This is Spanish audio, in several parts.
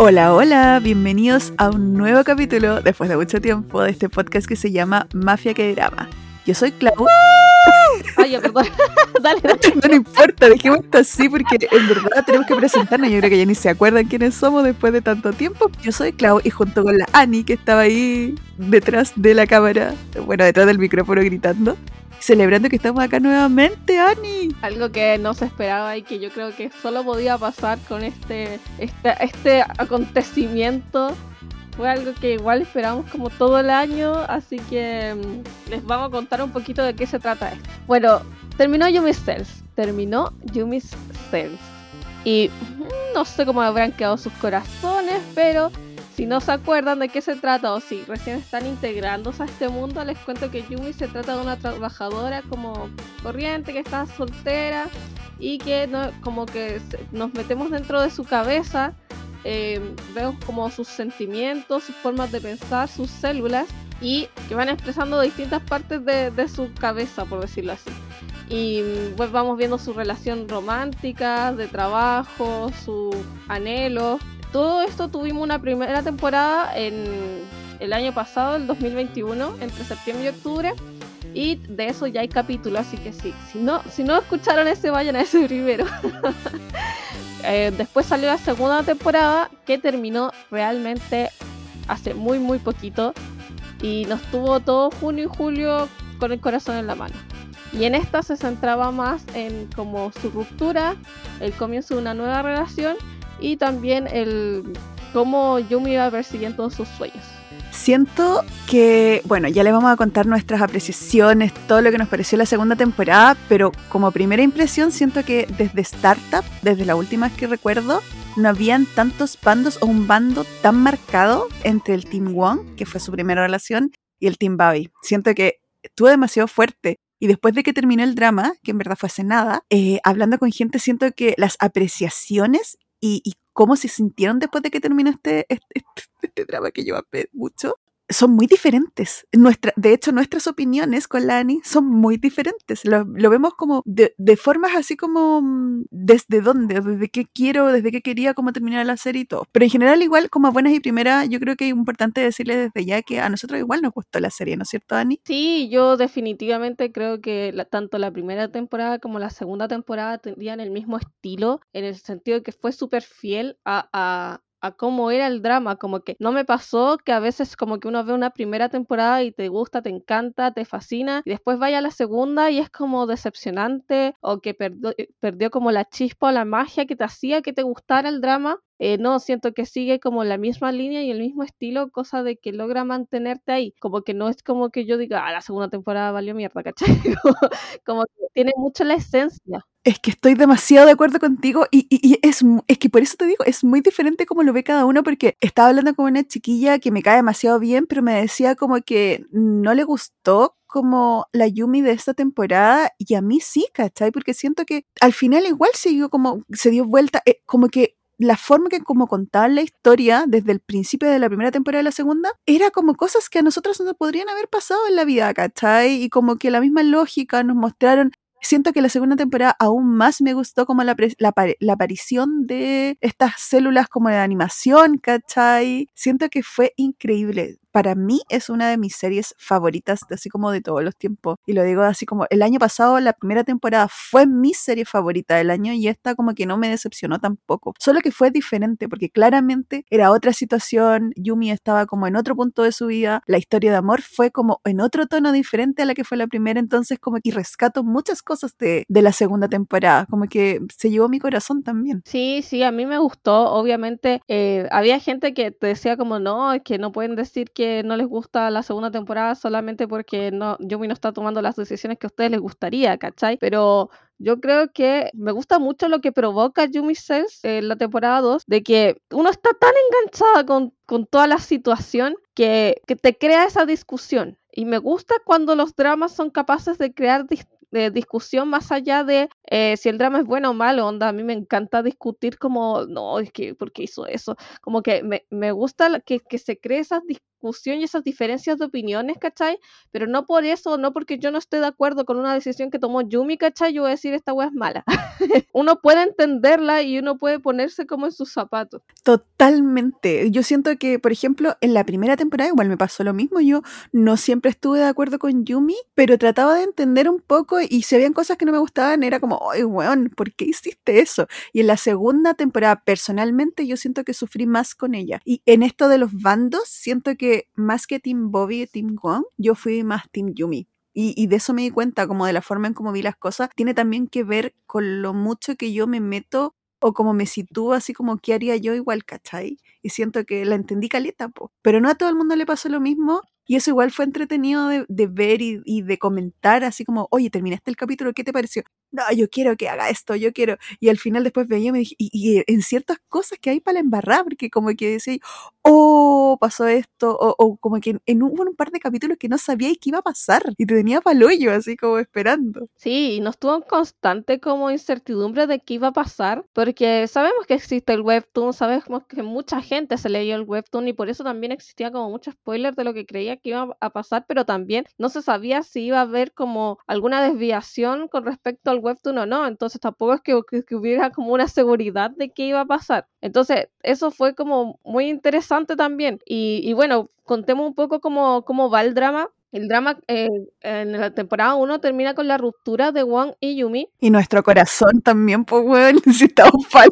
Hola, hola, bienvenidos a un nuevo capítulo después de mucho tiempo de este podcast que se llama Mafia que drama. Yo soy Clau. Ay, ya, perdón. dale, dale. No, no importa, dejemos esto así porque en verdad tenemos que presentarnos. Yo creo que ya ni se acuerdan quiénes somos después de tanto tiempo. Yo soy Clau y junto con la Ani que estaba ahí detrás de la cámara, bueno, detrás del micrófono gritando, celebrando que estamos acá nuevamente, Ani. Algo que no se esperaba y que yo creo que solo podía pasar con este, este, este acontecimiento. Fue algo que igual esperamos como todo el año, así que mm, les vamos a contar un poquito de qué se trata esto. Bueno, terminó Yumi's Cells, terminó Yumi's Cells. Y mm, no sé cómo habrán quedado sus corazones, pero si no se acuerdan de qué se trata o si recién están integrándose a este mundo, les cuento que Yumi se trata de una trabajadora como corriente que está soltera y que no, como que nos metemos dentro de su cabeza, eh, vemos como sus sentimientos, sus formas de pensar, sus células y que van expresando distintas partes de, de su cabeza, por decirlo así. Y mm, pues vamos viendo su relación romántica, de trabajo, sus anhelos. Todo esto tuvimos una primera temporada en el año pasado, el 2021, entre septiembre y octubre. Y de eso ya hay capítulos, así que sí. Si no, si no escucharon ese, vayan a ese primero. Eh, después salió la segunda temporada que terminó realmente hace muy muy poquito y nos tuvo todo junio y julio con el corazón en la mano. Y en esta se centraba más en como su ruptura, el comienzo de una nueva relación y también el cómo Yumi iba persiguiendo sus sueños. Siento que, bueno, ya les vamos a contar nuestras apreciaciones, todo lo que nos pareció la segunda temporada, pero como primera impresión siento que desde Startup, desde la última que recuerdo, no habían tantos bandos o un bando tan marcado entre el Team Wong, que fue su primera relación, y el Team Bobby. Siento que estuvo demasiado fuerte. Y después de que terminó el drama, que en verdad fue hace nada, eh, hablando con gente, siento que las apreciaciones y, y cómo se sintieron después de que terminó este, este, este- este drama que lleva mucho, son muy diferentes. Nuestra, de hecho, nuestras opiniones con la Ani son muy diferentes. Lo, lo vemos como de, de formas así como mm, desde dónde, desde qué quiero, desde qué quería, cómo terminar la serie y todo. Pero en general, igual, como a buenas y primeras, yo creo que es importante decirles desde ya que a nosotros igual nos gustó la serie, ¿no es cierto, Ani? Sí, yo definitivamente creo que tanto la primera temporada como la segunda temporada tenían el mismo estilo, en el sentido de que fue súper fiel a, a cómo era el drama, como que no me pasó que a veces como que uno ve una primera temporada y te gusta, te encanta, te fascina, y después vaya a la segunda y es como decepcionante o que perdió, eh, perdió como la chispa o la magia que te hacía que te gustara el drama. Eh, no, siento que sigue como la misma línea y el mismo estilo, cosa de que logra mantenerte ahí. Como que no es como que yo diga, ah, la segunda temporada valió mierda, ¿cachai? Como, que tiene mucho la esencia. Es que estoy demasiado de acuerdo contigo y, y- es, es que por eso te digo, es muy diferente como lo ve cada uno porque estaba hablando con una chiquilla que me cae demasiado bien, pero me decía como que no le gustó como la Yumi de esta temporada y a mí sí, ¿cachai? Porque siento que al final igual siguió como, se dio vuelta, eh, como que la forma que como contaban la historia desde el principio de la primera temporada y la segunda era como cosas que a nosotros nos podrían haber pasado en la vida, ¿cachai? Y como que la misma lógica nos mostraron Siento que la segunda temporada aún más me gustó como la, la aparición de estas células como de animación, ¿cachai? Siento que fue increíble. Para mí es una de mis series favoritas, así como de todos los tiempos. Y lo digo así como el año pasado, la primera temporada fue mi serie favorita del año y esta como que no me decepcionó tampoco. Solo que fue diferente porque claramente era otra situación, Yumi estaba como en otro punto de su vida, la historia de amor fue como en otro tono diferente a la que fue la primera, entonces como que rescato muchas cosas de, de la segunda temporada, como que se llevó mi corazón también. Sí, sí, a mí me gustó. Obviamente, eh, había gente que te decía como no, es que no pueden decir que no les gusta la segunda temporada solamente porque no, Yumi no está tomando las decisiones que a ustedes les gustaría, ¿cachai? Pero yo creo que me gusta mucho lo que provoca Yumi Cells en la temporada 2, de que uno está tan enganchada con, con toda la situación que, que te crea esa discusión. Y me gusta cuando los dramas son capaces de crear de discusión más allá de eh, si el drama es bueno o malo, onda, a mí me encanta discutir como, no, es que, ¿por qué hizo eso? Como que me, me gusta que, que se cree esas dis- discusión y esas diferencias de opiniones, ¿cachai? Pero no por eso, no porque yo no esté de acuerdo con una decisión que tomó Yumi, ¿cachai? Yo voy a decir esta wea es mala. uno puede entenderla y uno puede ponerse como en sus zapatos. Totalmente. Yo siento que, por ejemplo, en la primera temporada igual me pasó lo mismo. Yo no siempre estuve de acuerdo con Yumi, pero trataba de entender un poco y si habían cosas que no me gustaban, era como, ay, weón, ¿por qué hiciste eso? Y en la segunda temporada, personalmente, yo siento que sufrí más con ella. Y en esto de los bandos, siento que más que Team Bobby y Team Wong, yo fui más Team Yumi. Y, de eso me di cuenta, como de la forma en cómo vi las cosas, tiene también que ver con lo mucho que yo me meto o como me sitúo, así como qué haría yo igual, ¿cachai? Y siento que la entendí caleta, po. Pero no a todo el mundo le pasó lo mismo y eso igual fue entretenido de, de ver y, y, de comentar, así como, oye, terminaste el capítulo, ¿qué te pareció? No, yo quiero que haga esto, yo quiero. Y al final después veía y me dije, y, y en ciertas cosas que hay para embarrar, porque como que decía, oh, pasó esto, o, como que en, hubo un par de capítulos que no sabía qué iba a pasar y te tenía hoyo así como esperando. Sí, y nos tuvo en constante como incertidumbre de qué iba a pasar, porque sabemos que existe el webtoon, sabemos que mucha gente se leyó el webtoon y por eso también existía como mucho spoiler de lo que creía que iba a pasar, pero también no se sabía si iba a haber como alguna desviación con respecto al webtoon o no, entonces tampoco es que, que, que hubiera como una seguridad de qué iba a pasar. Entonces, eso fue como muy interesante también. Y, y bueno, contemos un poco cómo, cómo va el drama. El drama eh, en la temporada 1 termina con la ruptura de Wong y Yumi. Y nuestro corazón también, pues, weón, necesitamos palo.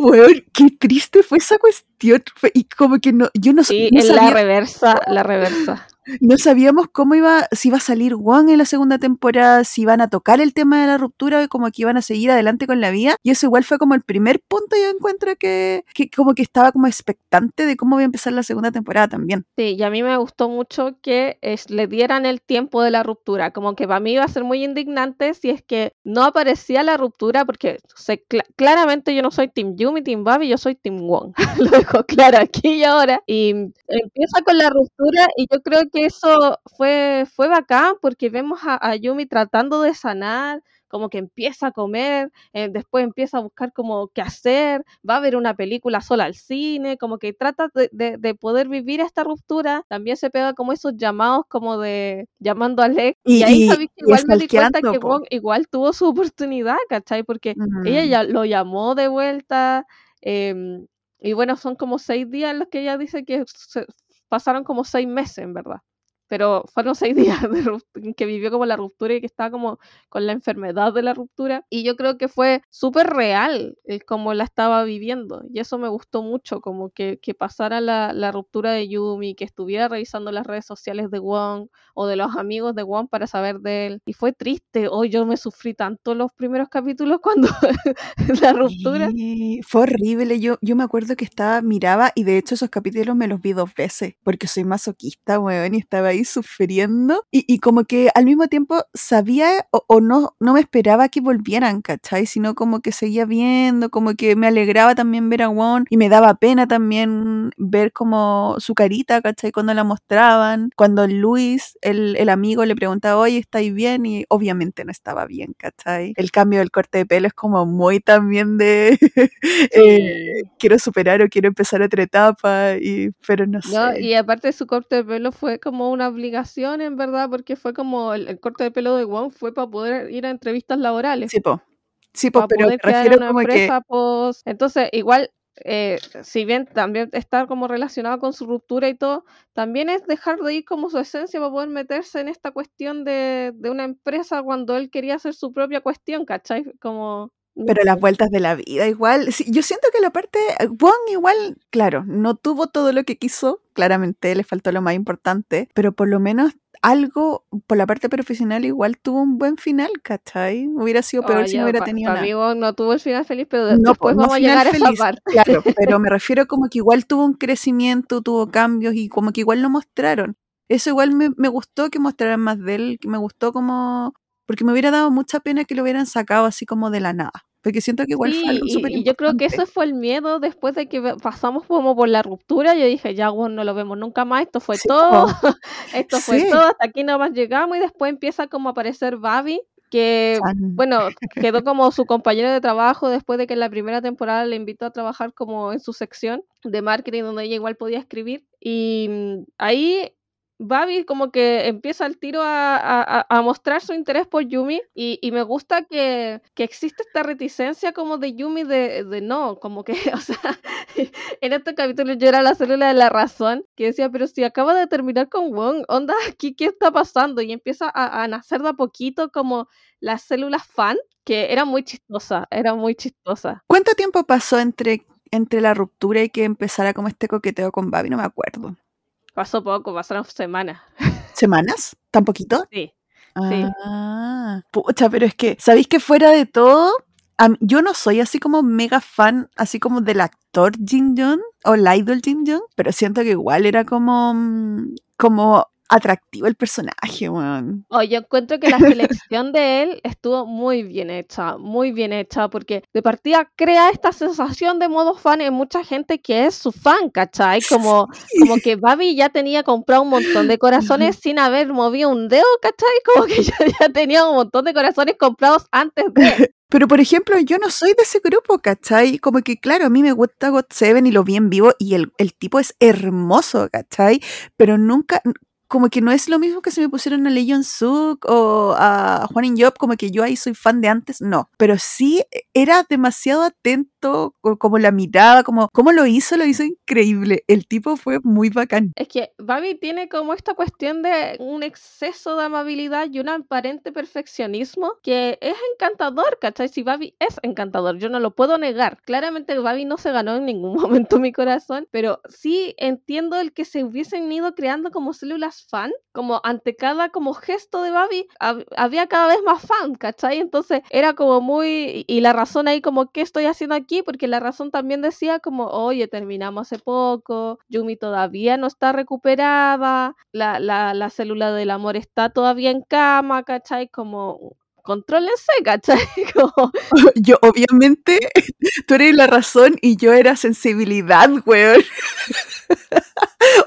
Weón, qué triste fue esa cuestión. y como que no, yo no, sí, no en sabía. la reversa, la reversa. No sabíamos cómo iba, si iba a salir Wong en la segunda temporada, si iban a tocar el tema de la ruptura, como que iban a seguir adelante con la vida. Y eso igual fue como el primer punto yo encuentro que, que como que estaba como expectante de cómo iba a empezar la segunda temporada también. Sí, y a mí me gustó mucho que le dieran el tiempo de la ruptura. Como que para mí iba a ser muy indignante si es que no aparecía la ruptura, porque claramente yo no soy Team Yumi, Team Babi, yo soy Team Wong. Lo dejo claro aquí y ahora. Y empieza con la ruptura y yo creo que eso fue, fue bacán porque vemos a, a, Yumi tratando de sanar, como que empieza a comer, eh, después empieza a buscar como qué hacer, va a ver una película sola al cine, como que trata de, de, de poder vivir esta ruptura, también se pega como esos llamados como de llamando a Lex, y, y ahí sabéis que igual me di cuenta que Wong igual tuvo su oportunidad, ¿cachai? Porque uh -huh. ella ya lo llamó de vuelta, eh, y bueno, son como seis días los que ella dice que se, pasaron como seis meses, en verdad. Pero fueron seis días de que vivió como la ruptura y que estaba como con la enfermedad de la ruptura. Y yo creo que fue súper real el cómo la estaba viviendo. Y eso me gustó mucho, como que, que pasara la, la, ruptura de Yumi, que estuviera revisando las redes sociales de Wong o de los amigos de Wong para saber de él. Y fue triste. Hoy yo me sufrí tanto los primeros capítulos cuando la ruptura. Sí, fue horrible. Yo, yo me acuerdo que estaba, miraba, y de hecho esos capítulos me los vi dos veces, porque soy masoquista, weón, y estaba ahí sufriendo y, y, como que al mismo tiempo sabía o, o, no, no me esperaba que volvieran, ¿cachai? Sino como que seguía viendo, como que me alegraba también ver a Won y me daba pena también ver como su carita, ¿cachai? Cuando la mostraban, cuando Luis, el, el amigo, le preguntaba, oye, ¿estáis bien? Y obviamente no estaba bien, ¿cachai? El cambio del corte de pelo es como muy también de eh, quiero superar o quiero empezar otra etapa, y, pero no, no sé. Y aparte su corte de pelo fue como una obligación, en verdad, porque fue como el, el corte de pelo de Wong fue para poder ir a entrevistas laborales. Sí, po. Sí, po, pero me refiero como que... Post. Entonces, igual, eh, si bien también está como relacionado con su ruptura y todo, también es dejar de ir como su esencia para poder meterse en esta cuestión de, de una empresa cuando él quería hacer su propia cuestión, ¿cachai? Como... Pero las vueltas de la vida, igual. Sí, yo siento que la parte. Wong, igual, claro, no tuvo todo lo que quiso. Claramente le faltó lo más importante. Pero por lo menos algo, por la parte profesional, igual tuvo un buen final, ¿cachai? Hubiera sido peor oh, si no hubiera tenido nada. Amigo, no tuvo el final feliz, pero no, después no vamos a llegar feliz, a esa parte. Claro, pero me refiero como que igual tuvo un crecimiento, tuvo cambios y como que igual lo mostraron. Eso igual me, me gustó que mostraran más de él, que me gustó como porque me hubiera dado mucha pena que lo hubieran sacado así como de la nada. Porque siento que igual sí, fue algo súper Y yo creo que ese fue el miedo después de que pasamos como por la ruptura. Yo dije, ya, bueno, no lo vemos nunca más. Esto fue sí, todo. Esto sí. fue todo. Hasta aquí nomás llegamos. Y después empieza como a aparecer Babi. que, bueno, quedó como su compañero de trabajo después de que en la primera temporada le invitó a trabajar como en su sección de marketing donde ella igual podía escribir. Y mm, ahí Babi como que empieza al tiro a, a- a mostrar su interés por Yumi y, y me gusta que, que existe esta reticencia como de Yumi de, de no, como que, o sea, en este capítulo yo era la célula de la razón que decía, pero si acaba de terminar con Wong, onda, ¿qué, qué está pasando? Y empieza a, a nacer de a poquito como las células fan, que era muy chistosa, era muy chistosa. ¿Cuánto tiempo pasó entre, entre la ruptura y que empezara como este coqueteo con Babi? No me acuerdo. Pasó poco, pasaron semanas. ¿Semanas? ¿Tan poquito? Sí. Sí. Ah, pucha, pero es que, ¿sabéis que fuera de todo? yo no soy así como mega fan, así como del actor Jin Young o el idol Jin Young, pero siento que igual era como, mm, como atractivo el personaje, weón. Oh, yo encuentro que la selección de él estuvo muy bien hecha, muy bien hecha, porque de partida crea esta sensación de modo fan en mucha gente que es su fan, ¿cachai? Como, como que Babi ya tenía comprado un montón de corazones sin haber movido un dedo, ¿cachai? Como que ya, ya tenía un montón de corazones comprados antes de... Pero, por ejemplo, yo no soy de ese grupo, ¿cachai? Como que, claro, a mí me gusta God Seven y lo vi en vivo y el, el tipo es hermoso, ¿cachai? Pero nunca, como que no es lo mismo que si me pusieron a Lee Jong Suk o a Juan In Job, como que yo ahí soy fan de antes, no. Pero sí era demasiado atento, co- como la mirada, como cómo lo hizo, lo hizo increíble. El tipo fue muy bacán. Es que Babi tiene como esta cuestión de un exceso de amabilidad y un aparente perfeccionismo que es encantador, ¿cachai? Si Babi es encantador, yo no lo puedo negar. Claramente Babi no se ganó en ningún momento mi corazón, pero sí entiendo el que se hubiesen ido creando como células fan, como ante cada como gesto de Babi hab- había cada vez más fan, ¿cachai? Entonces era como muy... Y la razón ahí como, ¿qué estoy haciendo aquí? Porque la razón también decía como, oye, terminamos hace poco, Yumi todavía no está recuperada, la, la, la célula del amor está todavía en cama, ¿cachai? Como, contrólense, ¿cachai? Como, Yo, obviamente, tú eres la razón y yo era sensibilidad, weón.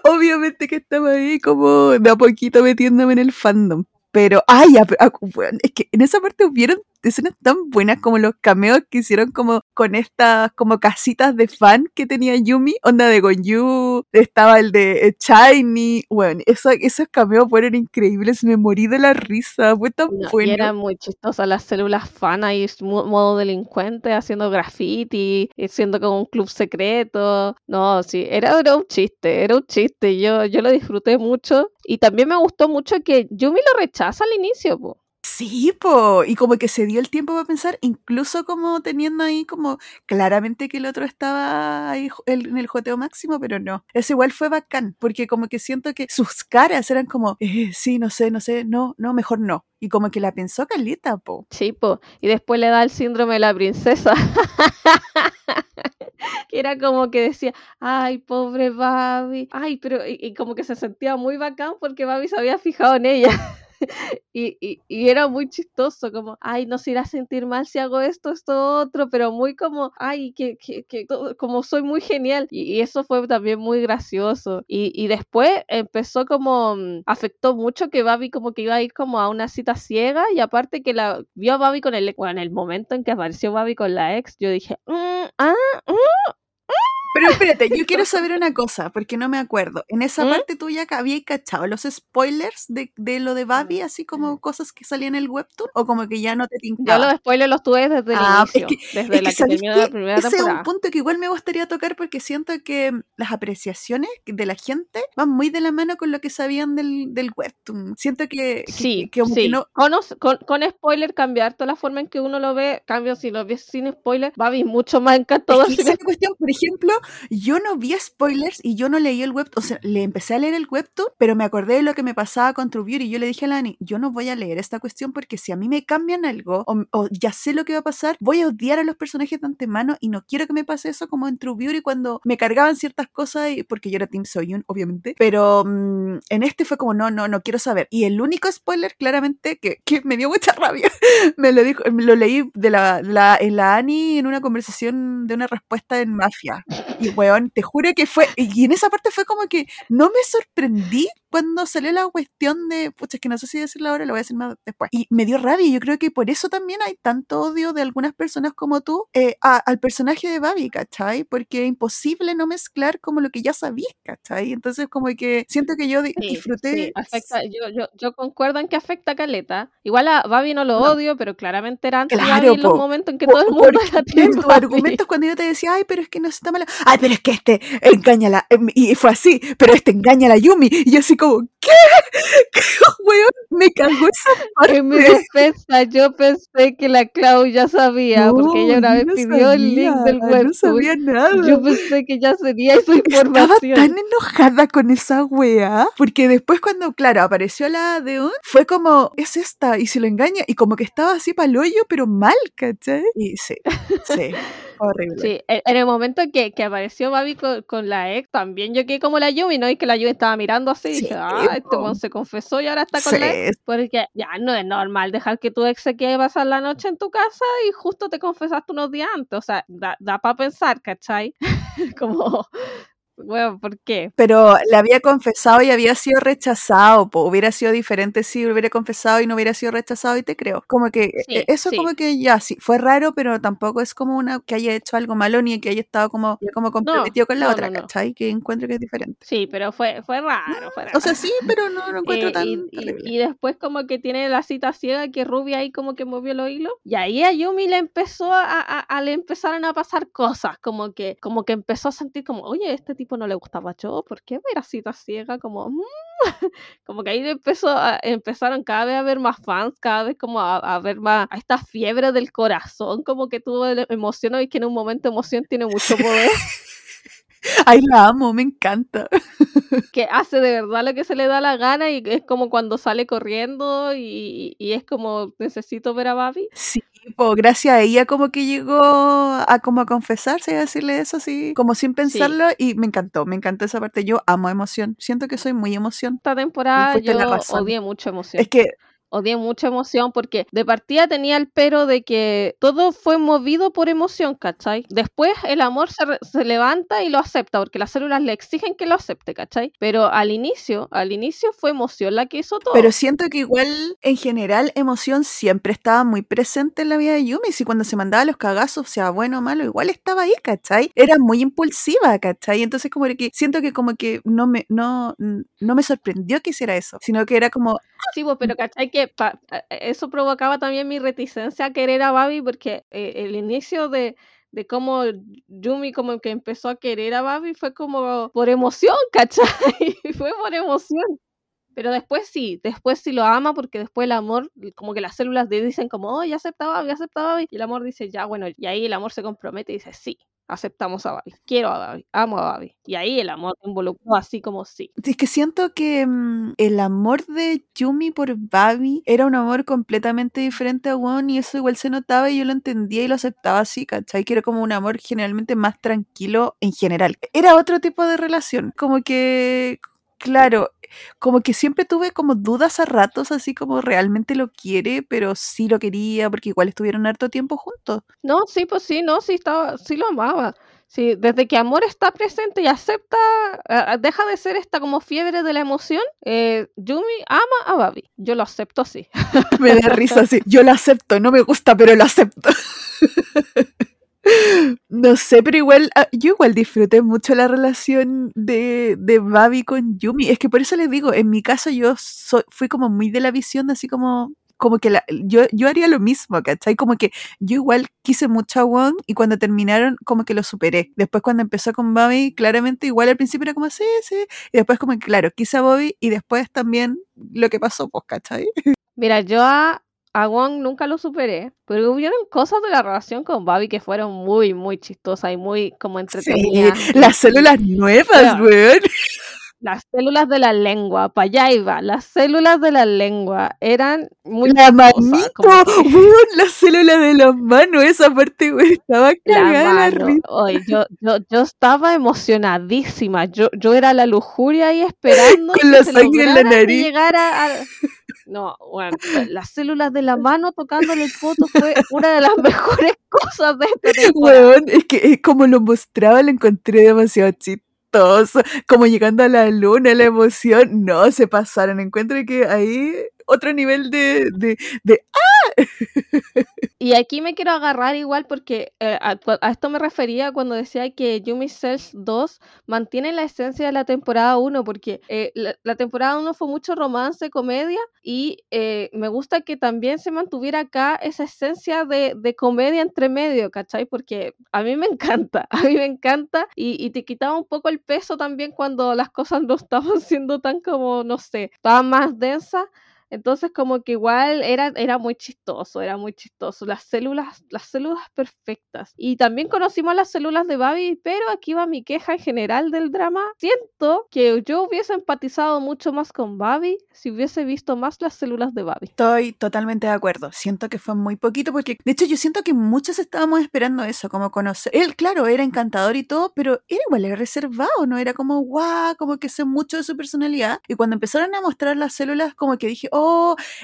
obviamente que estaba ahí como de a poquito metiéndome en el fandom. Pero, ay, es que en esa parte hubieron escenas tan buenas como los cameos que hicieron como con estas como casitas de fan que tenía Yumi, onda de Gonyu, estaba el de eh, Shiny, bueno, eso, esos cameos fueron increíbles, me morí de la risa, fue tan no, y bueno. eran muy chistosas las células fan ahí, modo delincuente, haciendo graffiti, y siendo como un club secreto. No, sí, era, era un chiste, era un chiste. Yo, yo lo disfruté mucho. Y también me gustó mucho que Yumi lo rechaza al inicio, po. Sí, po, y como que se dio el tiempo para pensar, incluso como teniendo ahí como claramente que el otro estaba ahí en el joteo máximo, pero no. Eso igual fue bacán, porque como que siento que sus caras eran como, eh, sí, no sé, no sé, no, no, mejor no. Y como que la pensó Calita, po. Sí, po. Y después le da el síndrome de la princesa. que era como que decía, ay, pobre Babi. Ay, pero y, y como que se sentía muy bacán porque Babi se había fijado en ella. y, y, y era muy chistoso, como, ay, no se irá a sentir mal si hago esto, esto, otro, pero muy como, ay, que, que, que todo- como soy muy genial. Y, eso fue también muy gracioso. Y, y después empezó como, mm, afectó mucho que Babi como que iba a ir como a una cita ciega y aparte que la vio a Babi con el, bueno, en el momento en que apareció Babi con la ex, yo dije, "Mm, ah, mm". Pero espérate, yo quiero saber una cosa, porque no me acuerdo. En esa ¿Mm? parte tú ya habías cachado los spoilers de, de lo de Babi, así como cosas que salían en el webtoon, o como que ya no te Yo tincaba. los spoilers los tuve desde el Ah, es inicio, que, desde es la que que ¿sabéis terminó la primera Ese es un temporada. punto que igual me gustaría tocar porque siento que las apreciaciones de la gente van muy de la mano con lo que sabían del, del webtoon. Siento que, que, Sí, que como sí. no... Con, con, con spoiler cambiar toda la forma en que uno lo ve. Cambio, si lo ves sin spoiler, Babi mucho más Es encantador sin esa es la cuestión, por ejemplo, yo no vi spoilers y yo no leí el webtoon, o sea, le empecé a leer el webtoon, pero me acordé de lo que me pasaba con True Beauty y yo le dije a Lani, yo no voy a leer esta cuestión porque si a mí me cambian algo o, ya sé lo que va a pasar, voy a odiar a los personajes de antemano y no quiero que me pase eso como en True Beauty cuando me cargaban ciertas cosas, y, porque yo era Team Soyun, obviamente, pero mm, en este fue como, no, no, no quiero saber. Y el único spoiler, claramente, que, que me dio mucha rabia, me lo dijo, lo leí de la, la, en la Ani en una conversación de una respuesta en Mafia. Y weón, te juro que fue, y en esa parte fue como que no me sorprendí cuando salió la cuestión de, pucha, es que no sé si decirlo ahora, lo voy a decir más después. Y me dio rabia, y yo creo que por eso también hay tanto odio de algunas personas como tú eh, al personaje de Babi, ¿cachai? Porque es imposible no mezclar como lo que ya sabís, ¿cachai? Entonces como que siento que yo disfruté. afecta, yo, yo, yo, concuerdo en que afecta a Caleta. Igual a Babi no lo odio, pero claramente eran claro, en los momentos en que todo el mundo la tiene. argumentos cuando yo te decía, ay, pero es que no está mala. Ay, pero es que este engaña la. Em, y fue así, pero este engaña a la Yumi. Y yo así como, ¿qué? ¿Qué weón? Me cagó esa parte. En mi defensa, yo pensé que la Clau ya sabía, porque ella una vez pidió el link del web. No sabía nada. Yo pensé que ya sería esa información. Estaba tan enojada con esa wea, porque después cuando, claro, apareció la de un, fue como, es esta, y se lo engaña, y como que estaba así para el hoyo, pero mal, ¿cachai? Y sí, sí. Horrible. Sí, en el momento que, que apareció Babi con, la ex, también yo quedé como la Yumi, ¿no? Y que la Yumi estaba mirando así y dije, ah, este mon se confesó y ahora está con la ex. Porque ya no es normal dejar que tu ex se quede pasar la noche en tu casa y justo te confesaste unos días antes. O sea, da, da para pensar, ¿cachai? como bueno, ¿por qué? Pero le había confesado y había sido rechazado. hubiera sido diferente si hubiera confesado y no hubiera sido rechazado, y te creo. Como que e, eso como que ya sí, fue raro, pero tampoco es como una que haya hecho algo malo ni que haya estado como, como comprometido con la otra, ¿cachai? Que encuentro que es diferente. Sí, pero fue, fue raro, fue raro. O sea, sí, pero no lo encuentro eh, tan. Y, y, después, como que tiene la cita ciega que Ruby ahí como que movió los hilos. Y ahí a Yumi le empezó a, a, a, le empezaron a pasar cosas, como que, como que empezó a sentir como, oye, este tipo no le gustaba yo, ¿por qué ver así ciega? Como, mm", como que ahí empezó empezaron cada vez a ver más fans, cada vez como a, ver más a esta fiebre del corazón, como que tuvo emoción y que en un momento emoción tiene mucho poder. Ay, la amo, me encanta. Que hace de verdad lo que se le da la gana y es como cuando sale corriendo y, es como necesito ver a Babi. Sí, gracias a ella como que llegó a como a confesarse y a decirle eso así, como sin pensarlo y me encantó, me encantó esa parte. Yo amo emoción, siento que soy muy emoción. Esta temporada yo odié mucho emoción. Es que odié mucha emoción porque de partida tenía el pero de que todo fue movido por emoción, ¿cachai? Después el amor se, levanta y lo acepta porque las células le exigen que lo acepte, ¿cachai? Pero al inicio, al inicio fue emoción la que hizo todo. Pero siento que igual en general emoción siempre estaba muy presente en la vida de Yumi, si cuando se mandaba los cagazos, sea bueno o malo, igual estaba ahí, ¿cachai? Era muy impulsiva, ¿cachai? Entonces como que siento que como que no me, no, no me sorprendió que hiciera eso, sino que era como... Sí, pero ¿cachai? Que eso provocaba también mi reticencia a querer a Babi porque eh, el inicio de, de cómo Yumi como que empezó a querer a Babi fue como por emoción, ¿cachai? fue por emoción. Pero después sí, después sí lo ama porque después el amor, como que las células dicen como, oh, ya aceptaba Babi, ya aceptaba Babi. Y el amor dice, ya, bueno, y ahí el amor se compromete y dice, sí, aceptamos a Babi, quiero a Babi, amo a Babi. Y ahí el amor involucró así como sí. Es que siento que mm, el amor de Yumi por Babi era un amor completamente diferente a Won y eso igual se notaba y yo lo entendía y lo aceptaba así, ¿cachai? Que era como un amor generalmente más tranquilo en general. Era otro tipo de relación, como que claro, como que siempre tuve como dudas a ratos, así como realmente lo quiere, pero sí lo quería, porque igual estuvieron harto tiempo juntos. No, sí, pues sí, no, sí estaba, sí lo amaba. Sí, desde que amor está presente y acepta, deja de ser esta como fiebre de la emoción, eh, Yumi ama a Babi. Yo lo acepto así. me da risa así. Yo lo acepto, no me gusta, pero lo acepto. No sé, pero igual, ah, yo igual disfruté mucho la relación de, de Babi con Yumi. Es que por eso les digo, en mi caso yo fui como muy de la visión, así como, como que yo, yo haría lo mismo, ¿cachai? Como que yo igual quise mucho a Wong y cuando terminaron como que lo superé. Después cuando empezó con Bobby, claramente igual al principio era como sí, sí. Y después como claro, quise a Bobby y después también lo que pasó, pues, ¿cachai? Mira, yo a, a Wong nunca lo superé, pero hubieron cosas de la relación con Bobby que fueron muy, muy chistosas y muy como entretenidas. Sí, las células nuevas, weón. Las células de la lengua, para allá iba, las células de la lengua eran muy La manito, como las células de las manos, esa parte, güey, estaba cagada la Oye, yo, yo, yo estaba emocionadísima, yo, yo era la lujuria ahí esperando Con la sangre en la nariz. Llegar a no, bueno, las células de la mano tocándole el foto fue una de las mejores cosas de esta temporada. es que como lo mostraba, lo encontré demasiado chistoso. Como llegando a la luna, la emoción. No, se pasaron. Encuentro que ahí otro nivel de, de, de ¡ah! Y aquí me quiero agarrar igual porque eh, a, esto me refería cuando decía que Yumi Cells 2 mantiene la esencia de la temporada 1, porque eh, la, temporada 1 fue mucho romance, comedia, y eh, me gusta que también se mantuviera acá esa esencia de, de, comedia entre medio, ¿cachai? Porque a mí me encanta, a mí me encanta, y, y te quitaba un poco el peso también cuando las cosas no estaban siendo tan como, no sé, estaban más densas entonces como que igual era, era muy chistoso, era muy chistoso. Las células, las células perfectas. Y también conocimos las células de Babi, pero aquí va mi queja en general del drama. Siento que yo hubiese empatizado mucho más con Babi si hubiese visto más las células de Babi. Estoy totalmente de acuerdo. Siento que fue muy poquito porque, de hecho, yo siento que muchos estábamos esperando eso, como conocer. Él, claro, era encantador y todo, pero era igual, era reservado, ¿no? Era como, guau, como que sé mucho de su personalidad. Y cuando empezaron a mostrar las células, como que dije, oh,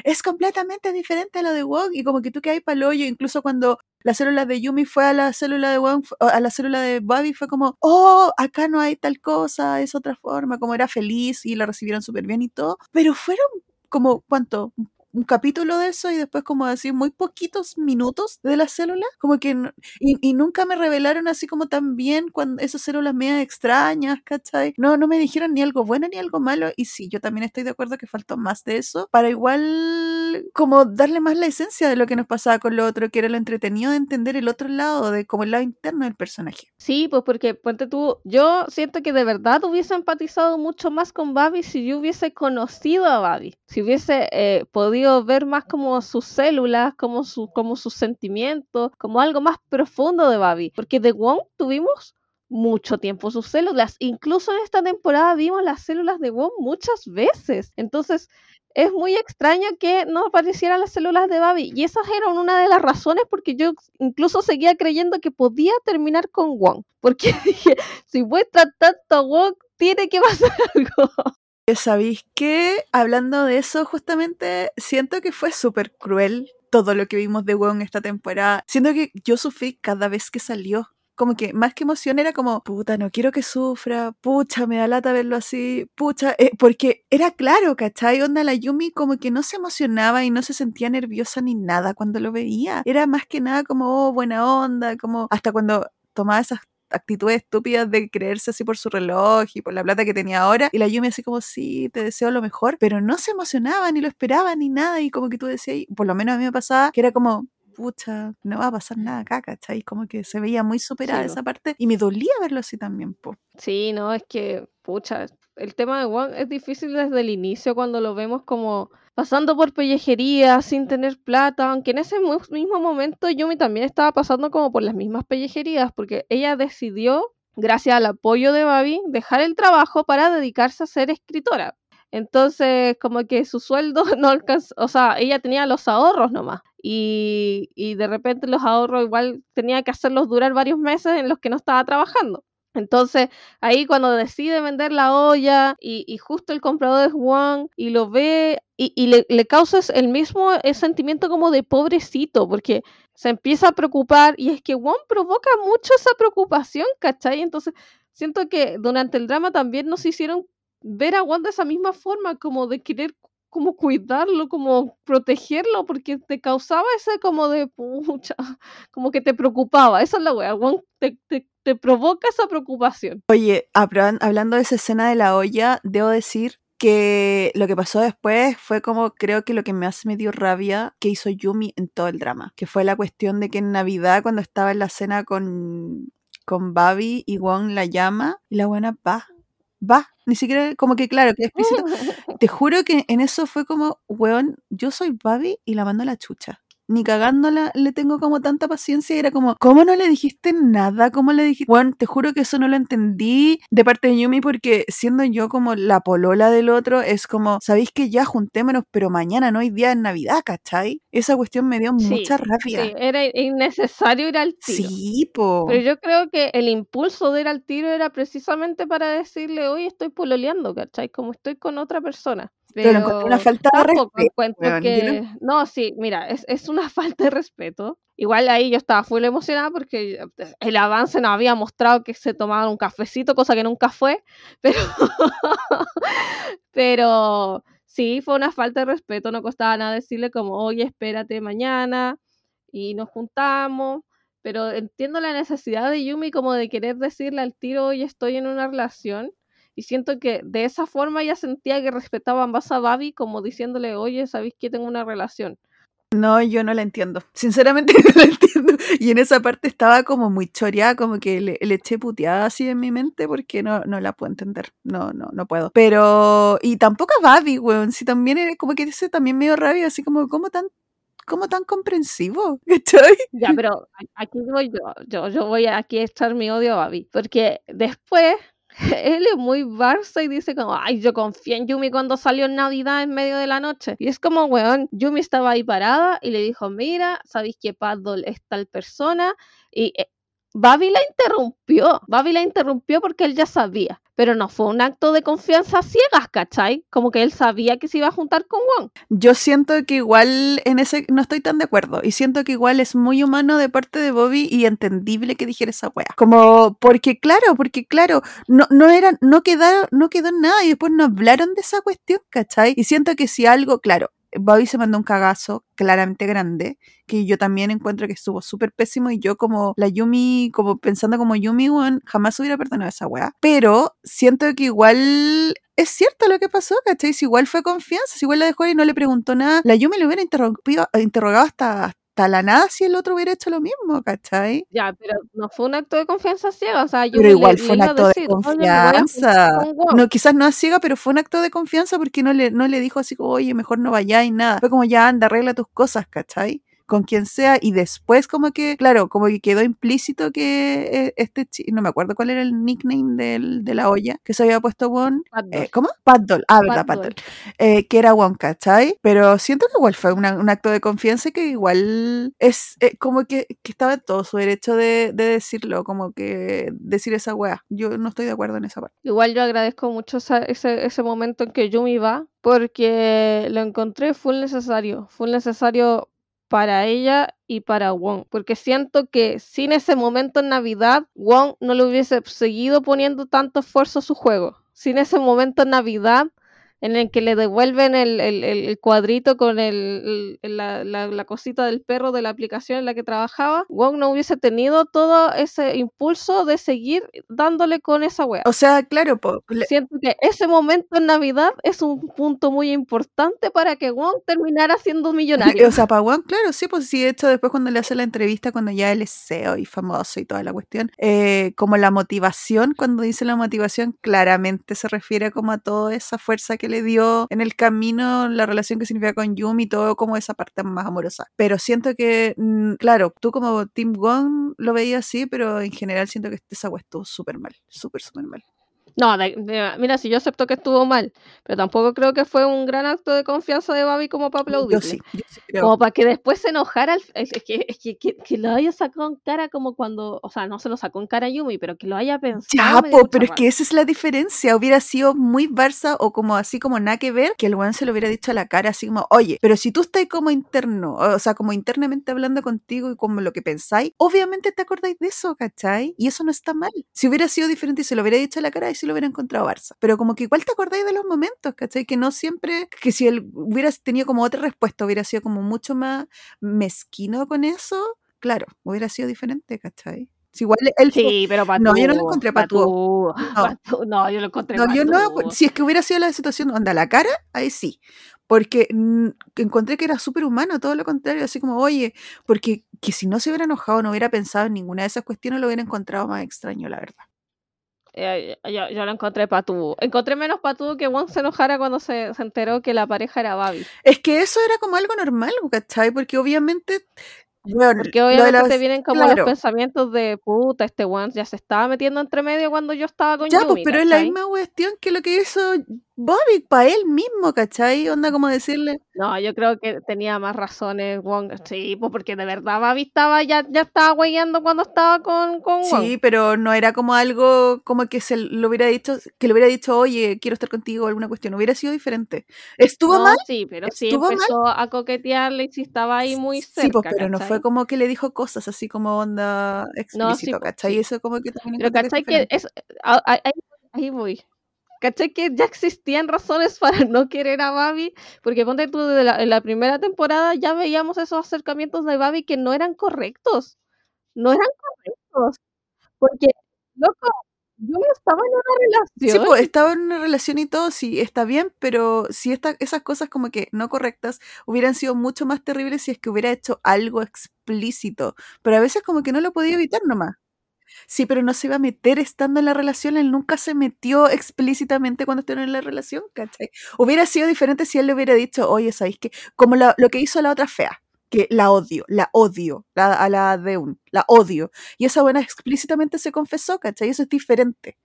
es completamente diferente a lo de Wong y como que tú que hay para hoyo, incluso cuando la célula de Yumi fue a la célula de Wong, a la célula de Bobby, fue como, oh, acá no hay tal cosa, es otra forma, como era feliz y la recibieron súper bien y todo, pero fueron como, ¿cuánto? Capítulo de eso y después como decir muy poquitos minutos de las células, como que y, nunca me revelaron así como tan bien cuando esas células medias extrañas, ¿cachai? No, no me dijeron ni algo bueno ni algo malo y sí, yo también estoy de acuerdo que faltó más de eso para igual como darle más la esencia de lo que nos pasaba con lo otro, que era lo entretenido de entender el otro lado, de como el lado interno del personaje. Sí, pues porque ponte tú, yo siento que de verdad hubiese empatizado mucho más con Babi si yo hubiese conocido a Babi, si hubiese eh, podido ver más como sus células, como, su, como sus sentimientos, como algo más profundo de Babi. Porque de Wong tuvimos mucho tiempo sus células. Incluso en esta temporada vimos las células de Wong muchas veces. Entonces, es muy extraño que no aparecieran las células de Babi. Y esas eran una de las razones porque yo incluso seguía creyendo que podía terminar con Wong. Porque dije, si muestra tanto a Wong, tiene que pasar algo. ¿Sabéis que Hablando de eso, justamente siento que fue súper cruel todo lo que vimos de Wong esta temporada. Siento que yo sufrí cada vez que salió. Como que más que emoción era como, puta, no quiero que sufra, pucha, me da lata verlo así, pucha, eh, porque era claro, ¿cachai? Onda la Yumi como que no se emocionaba y no se sentía nerviosa ni nada cuando lo veía. Era más que nada como, oh, buena onda, como hasta cuando tomaba esas actitudes estúpidas de creerse así por su reloj y por la plata que tenía ahora. Y la Yumi así como, sí, te deseo lo mejor, pero no se emocionaba, ni lo esperaba, ni nada. Y como que tú decías, por lo menos a mí me pasaba que era como, pucha, no va a pasar nada acá, ¿cachai? Como que se veía muy superada esa parte y me dolía verlo así también, po. Sí, no, es que, pucha, el tema de Wong es difícil desde el inicio cuando lo vemos como pasando por pellejería sin tener plata, aunque en ese mismo momento Yumi también estaba pasando como por las mismas pellejerías, porque ella decidió, gracias al apoyo de Babi, dejar el trabajo para dedicarse a ser escritora. Entonces, como que su sueldo no alcanzó, o sea, ella tenía los ahorros nomás. Y, y de repente los ahorros igual tenía que hacerlos durar varios meses en los que no estaba trabajando. Entonces, ahí cuando decide vender la olla y, justo el comprador es Juan y lo ve y, le, le causa el mismo sentimiento como de pobrecito, porque se empieza a preocupar y es que Juan provoca mucho esa preocupación, ¿cachai? Entonces, siento que durante el drama también nos hicieron ver a Juan de esa misma forma, como de querer como cuidarlo, como protegerlo, porque te causaba ese como de pucha, como que te preocupaba. Esa es la wea, Juan te, te te provoca esa preocupación. Oye, hablando de esa escena de la olla, debo decir que lo que pasó después fue como creo que lo que más me dio rabia que hizo Yumi en todo el drama, que fue la cuestión de que en Navidad cuando estaba en la cena con con Babi y Wong la llama y la buena va, va, ni siquiera como que claro, que explícito. Te juro que en eso fue como, weón, yo soy Babi y la mando a la chucha ni cagándola le tengo como tanta paciencia. Y era como, ¿cómo no le dijiste nada? ¿Cómo le dijiste? Bueno, te juro que eso no lo entendí de parte de Yumi porque siendo yo como la polola del otro, es como, sabéis que ya juntémonos, pero mañana no hay día de Navidad, ¿cachai? Esa cuestión me dio mucha rabia. Sí, era innecesario ir al tiro. Sí, po. Pero yo creo que el impulso de ir al tiro era precisamente para decirle, hoy estoy pololeando, ¿cachai? Como estoy con otra persona. Pero, encontré una falta de respeto. encuentro que... No- No, sí, mira, es, es una falta de respeto. Igual ahí yo estaba full emocionada porque el avance nos había mostrado que se tomaban un cafecito, cosa que nunca fue, pero, pero sí, fue una falta de respeto, no costaba nada decirle como, oye, espérate mañana y nos juntamos, pero entiendo la necesidad de Yumi como de querer decirle al tiro, oye, estoy en una relación. Y siento que de esa forma ya sentía que respetaban más a Babi como diciéndole, oye, ¿sabéis que tengo una relación? No, yo no la entiendo. Sinceramente no la entiendo. Y en esa parte estaba como muy choreada, como que le, le eché puteada así en mi mente porque no, no la puedo entender. No, no, no puedo. Pero, y tampoco a Babi, weón. Si también era como que ese también medio rabia, así como, ¿cómo tan, cómo tan comprensivo? ¿Cachai? Ya, pero aquí voy yo, yo, yo voy a aquí a echar mi odio a Babi, porque después él es muy Barça y dice como, ay, yo confié en Yumi cuando salió en Navidad en medio de la noche. Y es como, weón, Yumi estaba ahí parada y le dijo, mira, ¿sabéis que Paddle es tal persona? Y eh, Babi la interrumpió, Babi la interrumpió porque él ya sabía, pero no fue un acto de confianza ciegas, ¿cachai? Como que él sabía que se iba a juntar con Wong. Yo siento que igual en ese no estoy tan de acuerdo y siento que igual es muy humano de parte de Bobby y entendible que dijera esa wea. Como porque claro, porque claro, no no era no quedaron no quedó nada y después no hablaron de esa cuestión, ¿cachai? Y siento que si algo, claro, Bobby se mandó un cagazo claramente grande, que yo también encuentro que estuvo súper pésimo y yo como la Yumi, como pensando como Yumi, weón, jamás hubiera perdonado esa weá. Pero siento que igual es cierto lo que pasó, ¿cachai? Si igual fue confianza, si igual la dejó y no le preguntó nada, la Yumi le hubiera interrumpido, interrogado hasta, hasta la nada si el otro hubiera hecho lo mismo, ¿cachai? Ya, pero no fue un acto de confianza ciega, o sea, Pero Yumi le- igual le fue un acto de decir, "Oye, me voy a juntar confianza. con Wong". No, quizás no a ciega, pero fue un acto de confianza porque no le, no le dijo así como, oye, mejor no vayáis, nada. Fue como, ya anda, arregla tus cosas, ¿cachai? Con quien sea, y después como que, claro, como que quedó implícito que eh, este chico, no me acuerdo cuál era el nickname del, de la olla que se había puesto Won. Eh. ¿Cómo? Pat Doll. Ah, verdad. Doll. Eh, que era Won, ¿cachai? Pero siento que igual fue una- un acto de confianza y que igual es eh, como que, que estaba en todo su derecho de, de decirlo, como que decir esa wea. Yo no estoy de acuerdo en esa parte. Igual yo agradezco mucho esa- ese, ese momento en que Yumi va, porque lo encontré full necesario, full necesario para ella y para Wong, porque siento que sin ese momento en Navidad, Wong no le hubiese seguido poniendo tanto esfuerzo a su juego. Sin ese momento en Navidad en el que le devuelven el, el- el- cuadrito con el, el- la, la- la cosita del perro de la aplicación en la que trabajaba, Wong no hubiese tenido todo ese impulso de seguir dándole con esa wea. O sea, claro, po, le- Siento que ese momento en Navidad es un punto muy importante para que Wong terminara siendo millonario. o sea, para Wong, claro, sí, pues sí, de hecho, después cuando le hace la entrevista, cuando ya él es CEO y famoso y toda la cuestión, eh, como la motivación, cuando dice la motivación, claramente se refiere como a toda esa fuerza que le dio en el camino, la relación que significa con Yumi, todo como esa parte más amorosa. Pero siento que, mm, claro, tú como Tim Wong lo veías así, pero en general siento que esa wea estuvo súper mal, súper, súper mal. No, de- de- mira, si yo acepto que estuvo mal, pero tampoco creo que fue un gran acto de confianza de Babi como para Yo aplaudirle. sí, yo sí. Como para que después se enojara, al- es que, es que, que, que lo haya sacado en cara como cuando, o sea, no se lo sacó en cara a Yumi, pero que lo haya pensado. Ya, po, pero es que esa es la diferencia. Hubiera sido muy Barça o como así como nada que ver, que el weón se lo hubiera dicho a la cara, así como, oye, pero si tú estás como interno, o sea, como internamente hablando contigo y como lo que pensáis, obviamente te acordáis de eso, ¿cachai? Y eso no está mal. Si hubiera sido diferente y se lo hubiera dicho a la cara, y se lo hubiera encontrado Barça. Pero como que igual te acordáis de los momentos, ¿cachai? Que no siempre, que si él hubiera tenido como otra respuesta, hubiera sido como mucho más mezquino con eso, claro, hubiera sido diferente, ¿cachai? Si igual él Sí, pero para No, yo no lo encontré patúo. No. No, yo lo encontré No, yo no, si es que hubiera sido la situación onda la cara, ahí sí. Porque que encontré que era súper humano, todo lo contrario, así como, oye, porque que si no se hubiera enojado, no hubiera pensado en ninguna de esas cuestiones, lo hubiera encontrado más extraño, la verdad. Eh, yo, yo lo encontré patudo. Encontré menos patudo que Wong se enojara cuando se, se enteró que la pareja era Babi. Es que eso era como algo normal, ¿cachai? Porque obviamente, bueno, Porque obviamente las- te vienen como claro. los pensamientos de puta, este Wong ya se estaba metiendo entre medio cuando yo estaba con Ya, Yumi, pues, pero es la misma cuestión que lo que hizo Bobby, para él mismo, ¿cachai? Onda como decirle. No, yo creo que tenía más razones Wong. Sí, pues porque de verdad Bobby estaba, ya, ya estaba huellando cuando estaba con, con Wong. Sí, pero no era como algo como que se lo hubiera dicho, que le hubiera dicho, oye, quiero estar contigo, alguna cuestión. Hubiera sido diferente. ¿Estuvo No, mal? sí, pero sí ¿Estuvo mal? empezó a coquetearle y sí estaba ahí muy cerca. Sí, pues, pero no fue ¿cachai? como que le dijo cosas así como onda explícito, pues, ¿cachai? sí. Eso como que también Pero que ¿cachai que es, ahí, ahí voy. ¿Cachai que ya existían razones para no querer a Babi? Porque ponte tú, de la, en la primera temporada ya veíamos esos acercamientos de Babi que no eran correctos. No eran correctos. Porque, loco, yo no estaba en una Sí, relación. pues estaba en una relación y todo, sí, está bien, pero si esta, esas cosas como que no correctas hubieran sido mucho más terribles si es que hubiera hecho algo explícito, pero a veces como que no lo podía evitar nomás. Sí, pero no se iba a meter estando en la relación, él nunca se metió explícitamente cuando estuvieron en la relación, ¿cachai? Hubiera sido diferente si él le hubiera dicho, oye, ¿sabéis qué? Como lo que hizo la otra fea, que la odio, la odio, la, a la Deun, la odio. Y esa buena explícitamente se confesó, ¿cachai? Eso es diferente.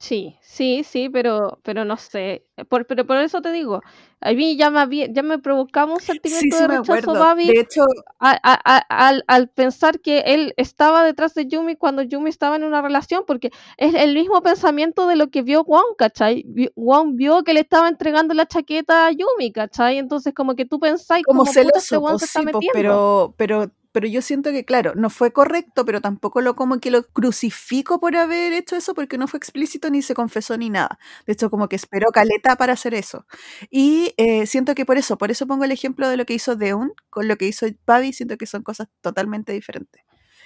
Sí, sí, sí, pero, pero no sé. Por, pero por eso te digo, a mí ya me, había- ya me provocaba un Sí, sentimiento sí de me rechazo acuerdo. Babi De hecho, a- a- a- al, al pensar que él estaba detrás de Yumi cuando Yumi estaba en una relación, porque es el mismo pensamiento de lo que vio Wong, ¿cachai? Vi- Wong vio que le estaba entregando la chaqueta a Yumi, ¿cachai? Entonces como que tú pensáis como como, puta, este celoso, Wong pues se está sí, pues, metiendo. pero, pero, pero yo siento que, claro, no fue correcto, pero tampoco lo como que lo crucifico por haber hecho eso porque no fue explícito ni se confesó ni nada. De hecho, como que esperó caleta para hacer eso. Y eh, siento que por eso, por eso pongo el ejemplo de lo que hizo Deun con lo que hizo Pavi, siento que son cosas totalmente diferentes.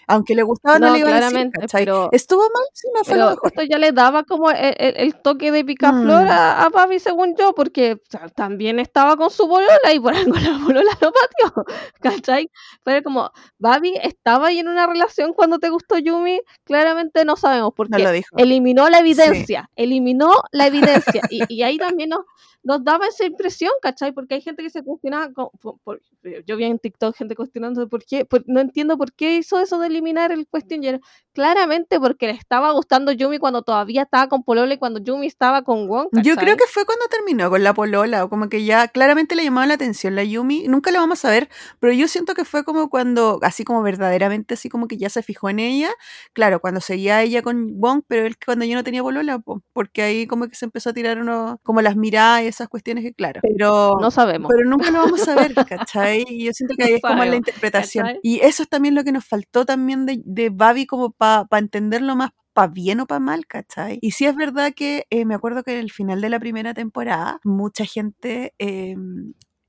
Aunque le gustaba, no, No, le iba a decir, claramente, pero, ¿Estuvo mal? Sí, no fue lo pero mejor. esto ya le daba como el, el- el toque de picaflor Mm. a, a Babi, según yo, porque o sea, también estaba con su bolola y por algo la bolola lo pateó, ¿cachai? Pero como, Babi estaba ahí en una relación cuando te gustó Yumi, claramente no sabemos, No porque lo dijo. eliminó la Sí. evidencia, eliminó la evidencia, y, y ahí también nos, nos daba esa impresión, ¿cachai? Porque hay gente que se cuestionaba, con- por- por- yo vi en TikTok gente cuestionando por qué, por- no entiendo por qué hizo eso de eliminar el era claramente porque le estaba gustando Yumi cuando todavía estaba con Polola y cuando Yumi estaba con Wong, Yo creo ¿cachai? que fue cuando terminó con la polola, o como que ya claramente le llamaba la atención la Yumi. Nunca lo vamos a ver, pero yo siento que fue como cuando, así como verdaderamente, así como que ya se fijó en ella. Claro, cuando seguía ella con Wong, pero él cuando yo no tenía polola, po, porque ahí como que se empezó a tirar uno, como las miradas y esas cuestiones que, claro. Pero, No sabemos. pero nunca lo vamos a ver, ¿cachai? Y yo siento que ahí No es como la interpretación. ¿cachai? Y eso es también lo que nos faltó también de, de Babi como para entenderlo más para bien o para mal, ¿cachai? Y sí es verdad que eh, me acuerdo que en el final de la primera temporada mucha gente eh,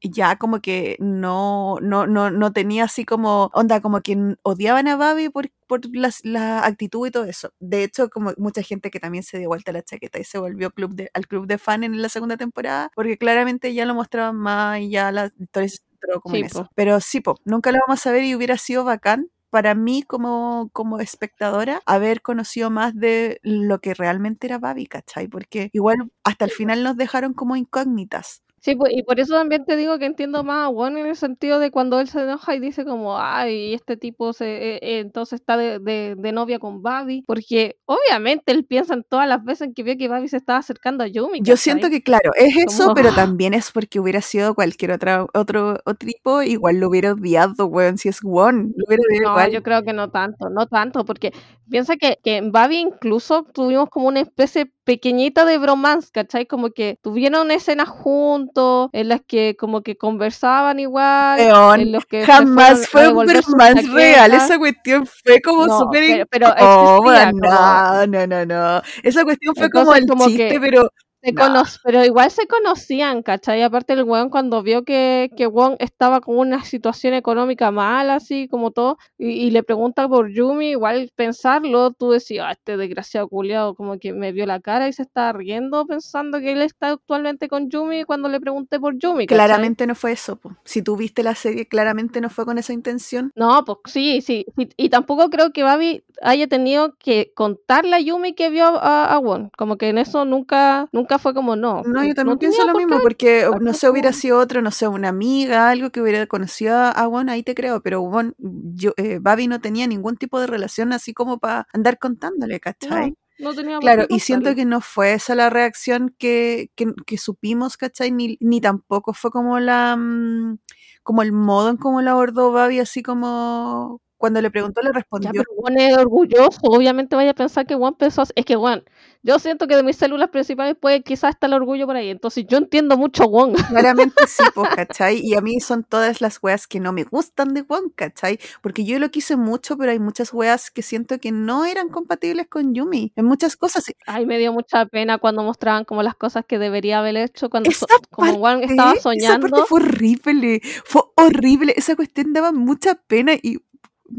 ya como que no, no, no, no tenía así como onda, como que odiaban a Babi por, por las- la actitud y todo eso. De hecho, como mucha gente que también se dio vuelta la chaqueta y se volvió club de, al club de fan en la segunda temporada, porque claramente ya lo mostraban más y ya la historia se como en eso. Pero sí, po, nunca lo vamos a ver y hubiera sido bacán para mí como, como espectadora haber conocido más de lo que realmente era Babi, ¿cachai? Porque igual hasta el final nos dejaron como incógnitas. Sí, pues, y por eso también te digo que entiendo más a Won en el sentido de cuando él se enoja y dice como, ay, este tipo se, eh, eh, entonces está de, de- de novia con Babi, porque obviamente él piensa en todas las veces en que vio que Babi se estaba acercando a Yumi, Yo siento que, claro, es eso, Como, pero también es porque hubiera sido cualquier otra, otro, otro tipo, igual lo hubiera odiado, weón, si es Won, lo hubiera odiado No, igual. yo creo que no tanto, no tanto, porque piensa que, que en Babi incluso tuvimos como una especie pequeñita de bromance, ¿cachai? Como que tuvieron escenas juntos, en las que como que conversaban igual, Weón, en los que se jamás fue a un bromance real, esa cuestión fue como No, súper pero, pero como... no, no, no, no, esa cuestión fue como el como chiste, que pero se cono- pero igual se conocían, ¿cachai? Aparte el weón cuando vio que, que Wong estaba con una situación económica mala, así como todo, y, y le pregunta por Yumi, igual pensarlo, tú decías, ah, este desgraciado culiado como que me vio la cara y se estaba riendo pensando que él está actualmente con Yumi cuando le pregunté por Yumi, ¿cachai? Claramente no fue eso, po. si tú viste la serie, claramente no fue con esa intención. No, pues sí, sí, y tampoco creo que Babi haya tenido que contarle a Yumi que vio a, a Won, como que en eso nunca, nunca fue como no, No, yo no también pienso lo mismo, porque no sé, hubiera sido otro, no sé, una amiga, algo que hubiera conocido a a Won, ahí te creo, pero Won, yo, eh, Babi no tenía ningún tipo de relación así como para andar contándole, ¿cachai? No, no tenía Claro, y siento que no fue esa la reacción que, que, que supimos, ¿cachai? Ni, ni tampoco fue como la mm, como el modo en cómo la abordó Babi, así como cuando le preguntó le Ya, respondió. pero Juan es orgulloso, obviamente vaya a pensar que Juan pensó así. Es que Juan, yo siento que de mis células principales puede quizás estar el orgullo por ahí. Entonces yo entiendo mucho a Juan. Claramente sí, pues, ¿cachai? Y a mí son todas las weas que no me gustan de Juan, ¿cachai? Porque yo lo quise mucho, pero hay muchas weas que siento que no eran compatibles con Yumi. En muchas cosas. Ay, me dio mucha pena cuando mostraban como las cosas que debería haber hecho cuando so- Esa como Juan estaba parte, esa soñando. parte fue horrible. Fue horrible. Esa cuestión daba mucha pena y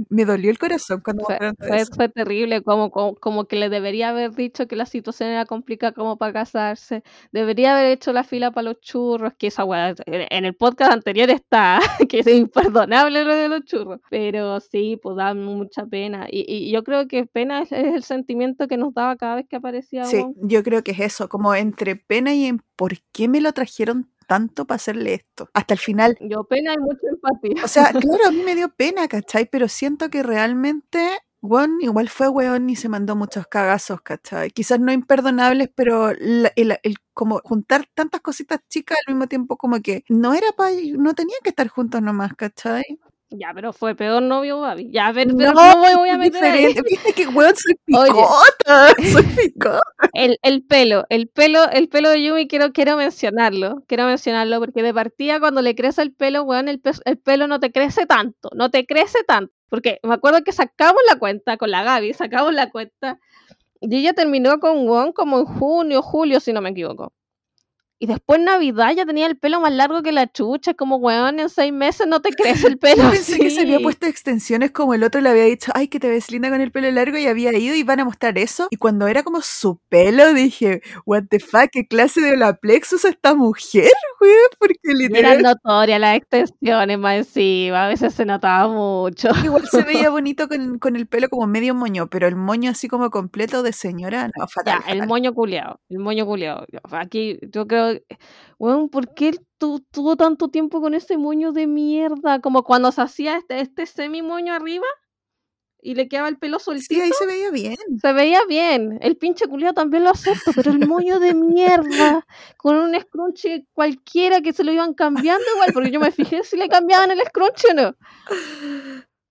me dolió el corazón cuando Fue, terrible, como, como, como que le debería haber dicho que la situación era complicada como para casarse. Debería haber hecho la fila para los churros, que esa weá, en el podcast anterior está, que es imperdonable lo de los churros. Pero sí, pues da mucha pena. Y, y yo creo que pena es, es el sentimiento que nos daba cada vez que aparecía Sí, yo creo que es eso, como entre pena y en por qué me lo trajeron tanto para hacerle esto. Hasta el final. Yo pena y mucha empatía. O sea, claro, a mí me dio pena, ¿cachai? Pero siento que realmente, Juan igual fue weón y se mandó muchos cagazos, ¿cachai? Quizás no imperdonables, pero la- el, el- como juntar tantas cositas chicas al mismo tiempo como que no era para, no tenían que estar juntos nomás, ¿cachai? Ya, pero fue peor novio, Babi. Ya, pero No, no me voy a meter ahí. diferente. Viste que weón soy Oye. picota, soy picota. El, el pelo, el pelo, el pelo de Yumi quiero, quiero mencionarlo, quiero mencionarlo porque de partida cuando le crece el pelo, weón, el, pe- el pelo no te crece tanto, no te crece tanto. Porque me acuerdo que sacamos la cuenta con la Gaby, sacamos la cuenta y ella terminó con Won como en junio, julio, si no me equivoco. Y después en Navidad ya tenía el pelo más largo que la chucha, como weón, en seis meses no te crece el pelo. Yo pensé que se había puesto extensiones como el otro le había dicho, ay, que te ves linda con el pelo largo y había ido y van a mostrar eso. Y cuando era como su pelo, dije, what the fuck, qué clase de Olaplexus esta mujer, güey, porque Y eran literal notorias las extensiones más encima, a veces se notaba mucho. igual se veía bonito con, con el pelo como medio moño, pero el moño así como completo de señora, no, Ya, fatal, el fatal. moño culeado, el moño culeado. Aquí yo creo, weón, ¿por qué él tu- tuvo tanto tiempo con ese moño de mierda? Como cuando se hacía este, este semi moño arriba y le quedaba el pelo Sí, soltito. ahí se veía bien. Se veía bien. El pinche culiao también lo acepto, pero el moño de mierda, con un scrunchie cualquiera que se lo iban cambiando igual, porque yo me fijé si le cambiaban el scrunchie o no.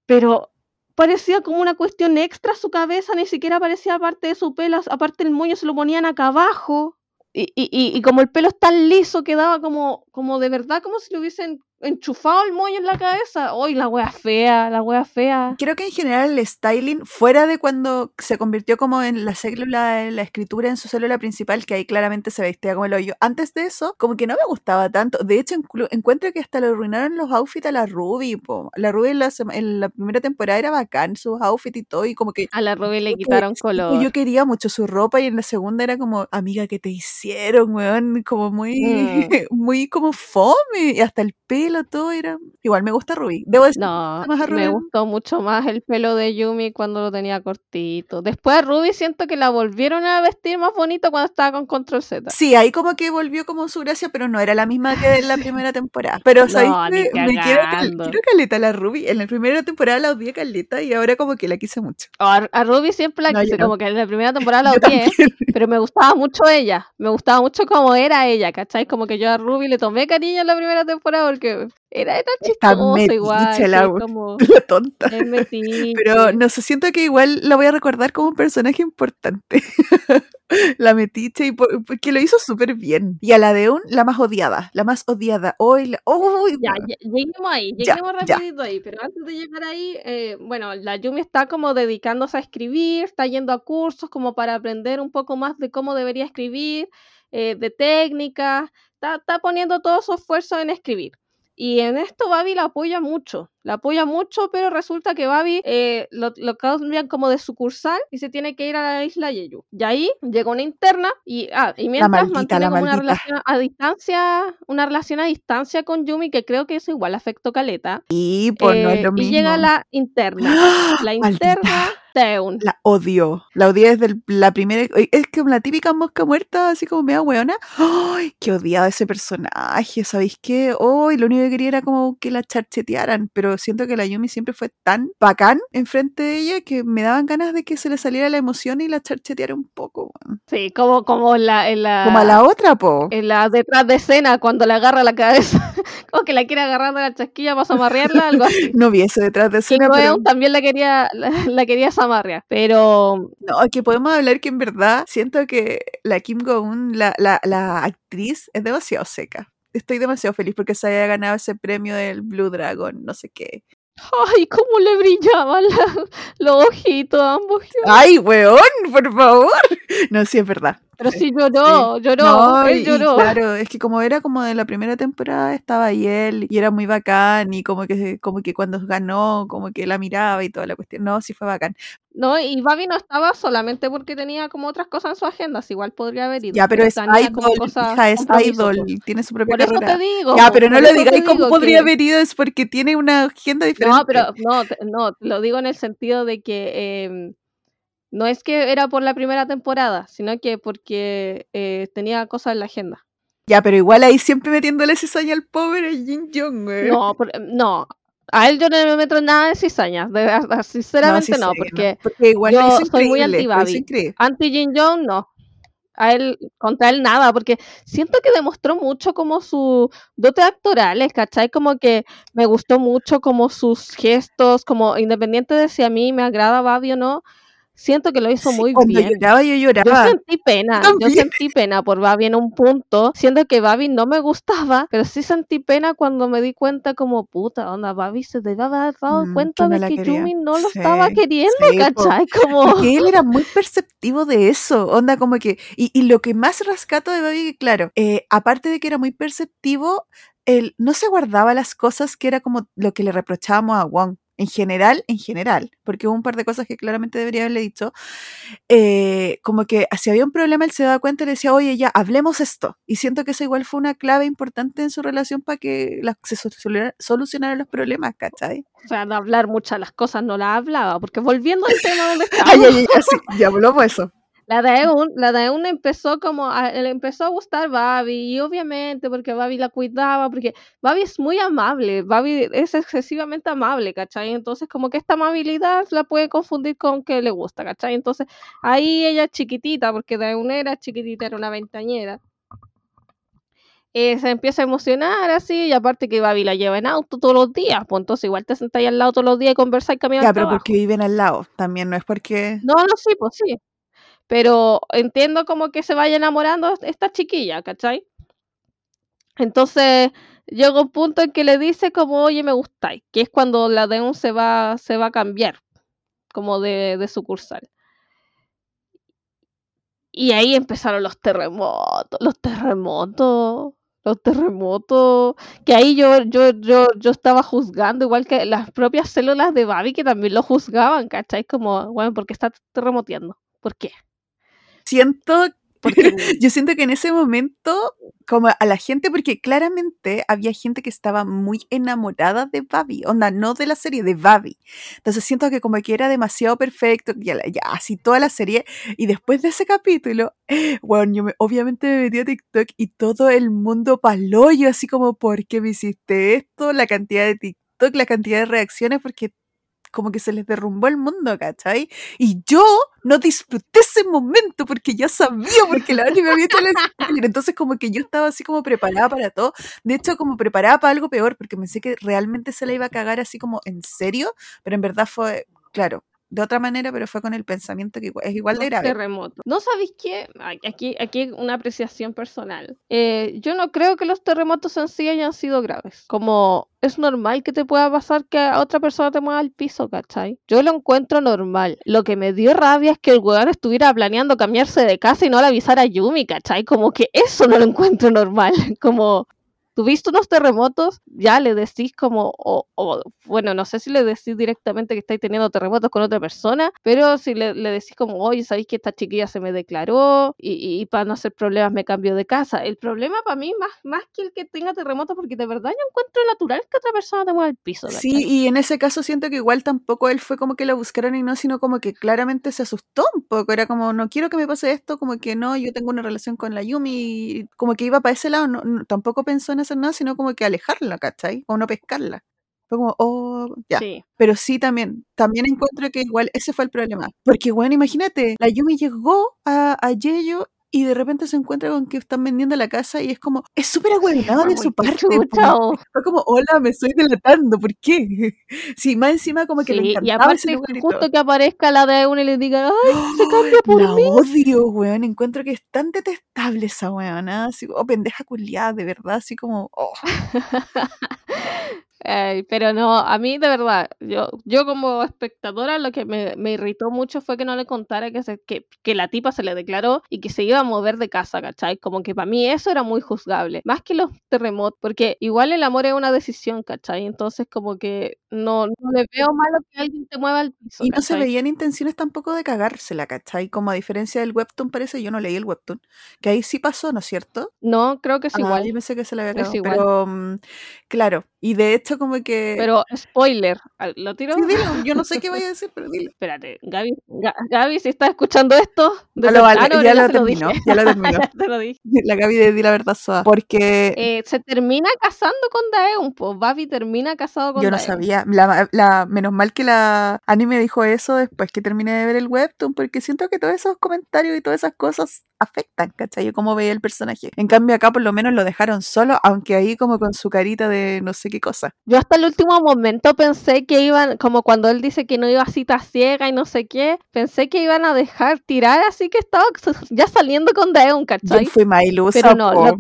Pero parecía como una cuestión extra su cabeza, ni siquiera parecía parte de su pelo, aparte el moño se lo ponían acá abajo. Y, y, y, como el pelo es tan liso, quedaba como, como de verdad, como si le hubiesen enchufado el moño en la cabeza. ¡Uy, la wea fea, la wea fea! Creo que en general el styling, fuera de cuando se convirtió como en la célula, en la escritura en su célula principal, que ahí claramente se vestía como el hoyo, antes de eso, como que no me gustaba tanto. De hecho, encuentro que hasta le arruinaron los outfits a la Ruby. po. La Ruby en la, en la primera temporada era bacán, sus outfits y todo, y como que A la Ruby le que, quitaron color. yo quería mucho su ropa y en la segunda era como, amiga, ¿qué te hicieron, weón? Como muy, Mm. muy como fome, y hasta el pelo, todo era... Igual me gusta Ruby. Debo decir me No, más a me gustó mucho más el pelo de Yumi cuando lo tenía cortito. Después a Ruby siento que la volvieron a vestir más bonito cuando estaba con Control Z. Sí, ahí como que volvió como su gracia, pero no era la misma que en la primera temporada. Pero ¿sabéis No, ni qué? Me quiero, quiero caleta la Ruby. En la primera temporada la odié caleta y ahora como que la quise mucho. A, a Ruby siempre la No, quise, como que en la primera temporada la odié, pero me gustaba mucho ella. Me gustaba mucho cómo era ella, ¿cachai? Como que yo a Ruby le tomé cariño en la primera temporada porque era, era Está chistosa igual, sí, la, como la tonta. Pero no sé, siento que igual la voy a recordar como un personaje importante. la metiche y por- porque lo hizo súper bien. Y a la de un, la más odiada. La más odiada. Hoy, la... ¡Uy, Ya, lle- lleguemos ahí, Ya, lleguemos ya. rapidito ahí, pero antes de llegar ahí, eh, bueno, la Yumi está como dedicándose a escribir, está yendo a cursos como para aprender un poco más de cómo debería escribir, eh, de técnicas, está, está poniendo todo su esfuerzo en escribir. Y en esto Babi la apoya mucho, la apoya mucho, pero resulta que Babi eh, lo, lo cambian como de sucursal y se tiene que ir a la isla Yeyu. Y ahí llega una interna y, ah, y mientras maldita, mantiene como una relación a distancia, una relación a distancia con Yumi, que creo que eso igual afectó Caleta. Y pues no es Eh, lo y llega mismo. la interna. ¡Ah! La Maldita. La odio. La odié desde el- la primera. Es que la típica mosca muerta, así como media weona. ¡Ay! Qué odiaba ese personaje. ¿Sabéis qué? Hoy lo único que quería era como que la charchetearan. Pero siento que la Yumi siempre fue tan bacán enfrente de ella que me daban ganas de que se le saliera la emoción y la charcheteara un poco. Sí, como, como en la, en la, Como a la otra, po. en la detrás de escena cuando le agarra la cabeza. como que la quiere agarrar de la chasquilla para zamarrearla, algo así. No vi eso detrás de escena, pero también la quería, la, la quería zamarrear, pero no, que podemos hablar que en verdad siento que la Kim Go-un, la, la, la actriz, es demasiado seca. Estoy demasiado feliz porque se haya ganado ese premio del Blue Dragon, no sé qué. ay, cómo le brillaban la- los ojitos a ambos. ¡Ay, weón! Por favor. No, sí, es verdad. Pero sí lloró, lloró, No, él lloró. claro, es que como era como de la primera temporada estaba ahí él y era muy bacán y como que como que cuando ganó como que la miraba y toda la cuestión. No, sí fue bacán. No, y Babi no estaba solamente porque tenía como otras cosas en su agenda, si igual podría haber ido. Ya, pero es idol, cosas- hija, es idol, tiene su propia Por eso carrera. te digo. Ya, pero no lo digáis como podría que- haber ido, es porque tiene una agenda diferente. No, pero no, no, lo digo en el sentido de que em, no es que era por la primera temporada, sino que porque eh, tenía cosas en la agenda. Ya, pero igual ahí siempre metiéndole cizaña al pobre Jin Jong, güey. No, por- no. A él yo no me meto nada de cizañas, de sinceramente sí no, sé, porque porque igual yo soy muy anti-Babi. anti Jin Jong no. A él, contra él nada, porque siento que demostró mucho como sus dotes actorales, ¿cachai? Como que me gustó mucho como sus gestos, como independiente de si a mí me agrada Babi o no, siento que lo hizo Sí, muy cuando bien. lloraba, yo Yo lloraba. sentí pena, yo sentí pena por Babi en un punto, siendo que Babi no me gustaba, pero sí sentí pena cuando me di cuenta como puta, onda, Babi se debe haber dado Mm, que cuenta de que quería. Yumi no lo Sí, estaba queriendo, sí. ¿cachai? Como... Porque él era muy perceptivo de eso, onda como que, y, y lo que más rescato de Babi, que claro, eh, aparte de que era muy perceptivo, él no se guardaba las cosas que era como lo que le reprochábamos a Wong. En general, en general, porque hubo un par de cosas que claramente debería haberle dicho. eh, como que si había un problema, él se daba cuenta y le decía, oye, ya, hablemos esto. Y siento que eso igual fue una clave importante en su relación para que las- se soluciona- solucionaran los problemas, ¿cachai? O sea, de hablar muchas las cosas no las hablaba, porque volviendo al tema donde Ay, estábamos, ay, ay, ya, sí, ya hablamos eso. La de Eun, la empezó como, a, le empezó a gustar Babi, y obviamente porque Babi la cuidaba, porque Babi es muy amable, Babi es excesivamente amable, ¿cachai? Entonces como que esta amabilidad la puede confundir con que le gusta, ¿cachai? Entonces ahí ella es chiquitita, porque de Eun era chiquitita, era una veintañera. eh, se empieza a emocionar así, y aparte que Babi la lleva en auto todos los días, pues entonces igual te sentáis al lado todos los días y conversáis caminando Ya, pero porque viven al lado, también no es porque... No, no, sí, pues sí. Pero entiendo como que se vaya enamorando esta chiquilla, ¿cachai? Entonces llega un punto en que le dice como, oye, me gustáis, que es cuando la Deun se va, se va a cambiar, como de, de sucursal. Y ahí empezaron los terremotos, los terremotos, los terremotos, que ahí yo, yo, yo, yo estaba juzgando, igual que las propias células de Babi que también lo juzgaban, ¿cachai? Como, bueno, ¿por qué está terremoteando? ¿Por qué? Siento, Porque yo siento que en ese momento, como a la gente, porque claramente había gente que estaba muy enamorada de Babi, onda, no de la serie, de Babi. Entonces siento que como que era demasiado perfecto, ya, así toda la serie, y después de ese capítulo, bueno, yo me- obviamente me metí a TikTok y todo el mundo paló, yo así como, ¿por qué me hiciste esto? La cantidad de TikTok, la cantidad de reacciones, porque como que se les derrumbó el mundo, ¿cachai? Y yo no disfruté ese momento porque ya sabía, porque la Ani me había hecho el spoiler. Entonces, como que yo estaba así como preparada para todo. De hecho, como preparada para algo peor, porque pensé que realmente se la iba a cagar así como en serio, pero en verdad fue, claro, de otra manera, pero fue con el pensamiento que es igual de grave. terremotos. ¿No sabéis qué? Aquí, aquí una apreciación personal. Eh, yo no creo que los terremotos en sí hayan sido graves. Como es normal que te pueda pasar que a otra persona te mueva al piso, ¿cachai? Yo lo encuentro normal. Lo que me dio rabia es que el weón estuviera planeando cambiarse de casa y no le avisara a Yumi, ¿cachai? Como que eso no lo encuentro normal. Como tuviste unos terremotos, ya le decís como, o, bueno, no sé si le decís directamente que estáis teniendo terremotos con otra persona, pero si le, decís como, oye, sabéis que esta chiquilla se me declaró y, para no hacer problemas me cambio de casa. El problema para mí, más, más que el que tenga terremotos, porque de verdad yo encuentro natural que otra persona te mueva el piso. Sí, y en ese caso siento que igual tampoco él fue como que lo buscaron y no, sino como que claramente se asustó un poco. Era como, no quiero que me pase esto, como que no, yo tengo una relación con la Yumi, como que iba para ese lado, no, tampoco pensó en hacer nada, sino como que alejarla, ¿cachai? O no pescarla. Fue como, oh, ya. Pero sí también, también encuentro que igual ese fue el problema. Porque, bueno, imagínate, la Yumi llegó a, a Yeyo y de repente se encuentra con que están vendiendo la casa y es como, es súper agüeronado de su parte. Fue como, hola, me estoy delatando, ¿por qué? Sí, más encima como que le encantaba y aparte justo que aparezca la de uno y le diga, ay, se cambia por la mí. odio, weón, encuentro que es tan detestable esa weona, así, oh, pendeja culiada, de verdad, así como, oh. pero no, a mí de verdad, yo, yo como espectadora lo que me, me irritó mucho fue que no le contara que, se, que, que, la tipa se le declaró y que se iba a mover de casa, ¿cachai? Como que para mí eso era muy juzgable, más que los terremotos, porque igual el amor es una decisión, ¿cachai? Entonces como que no, no le veo malo que alguien te mueva el piso. Y no se veían intenciones tampoco de cagársela, ¿cachai? Como a diferencia del webtoon parece, yo no leí el webtoon, que ahí sí pasó, ¿no es cierto? No, creo que es ah, igual. Yo pensé que se le había cagado, pero mm, claro, y de hecho como que... Pero spoiler, ¿lo tiro? Sí, dilo, yo no sé qué voy a decir, pero dilo. Espérate, Gaby, Gaby, si estás escuchando esto... Ya lo, vale, ya, lo terminó, ya lo terminó. te lo dije. La Gaby de Di la verdad soa, porque... Eh, se termina casando con Daeun, pues Babi termina casado con Yo no sabía, la, la, menos mal que la anime dijo eso después que terminé de ver el webtoon, porque siento que todos esos comentarios y todas esas cosas afectan, ¿cachai? Cómo ve el personaje. En cambio acá por lo menos lo dejaron solo, aunque ahí como con su carita de no sé qué cosa. Yo hasta el último momento pensé que iban, como cuando él dice que no iba a cita ciega y no sé qué, pensé que iban a dejar tirar, así que estaba ya saliendo con Daeon, ¿cachai? Yo fui más ilusa. Pero no, lo,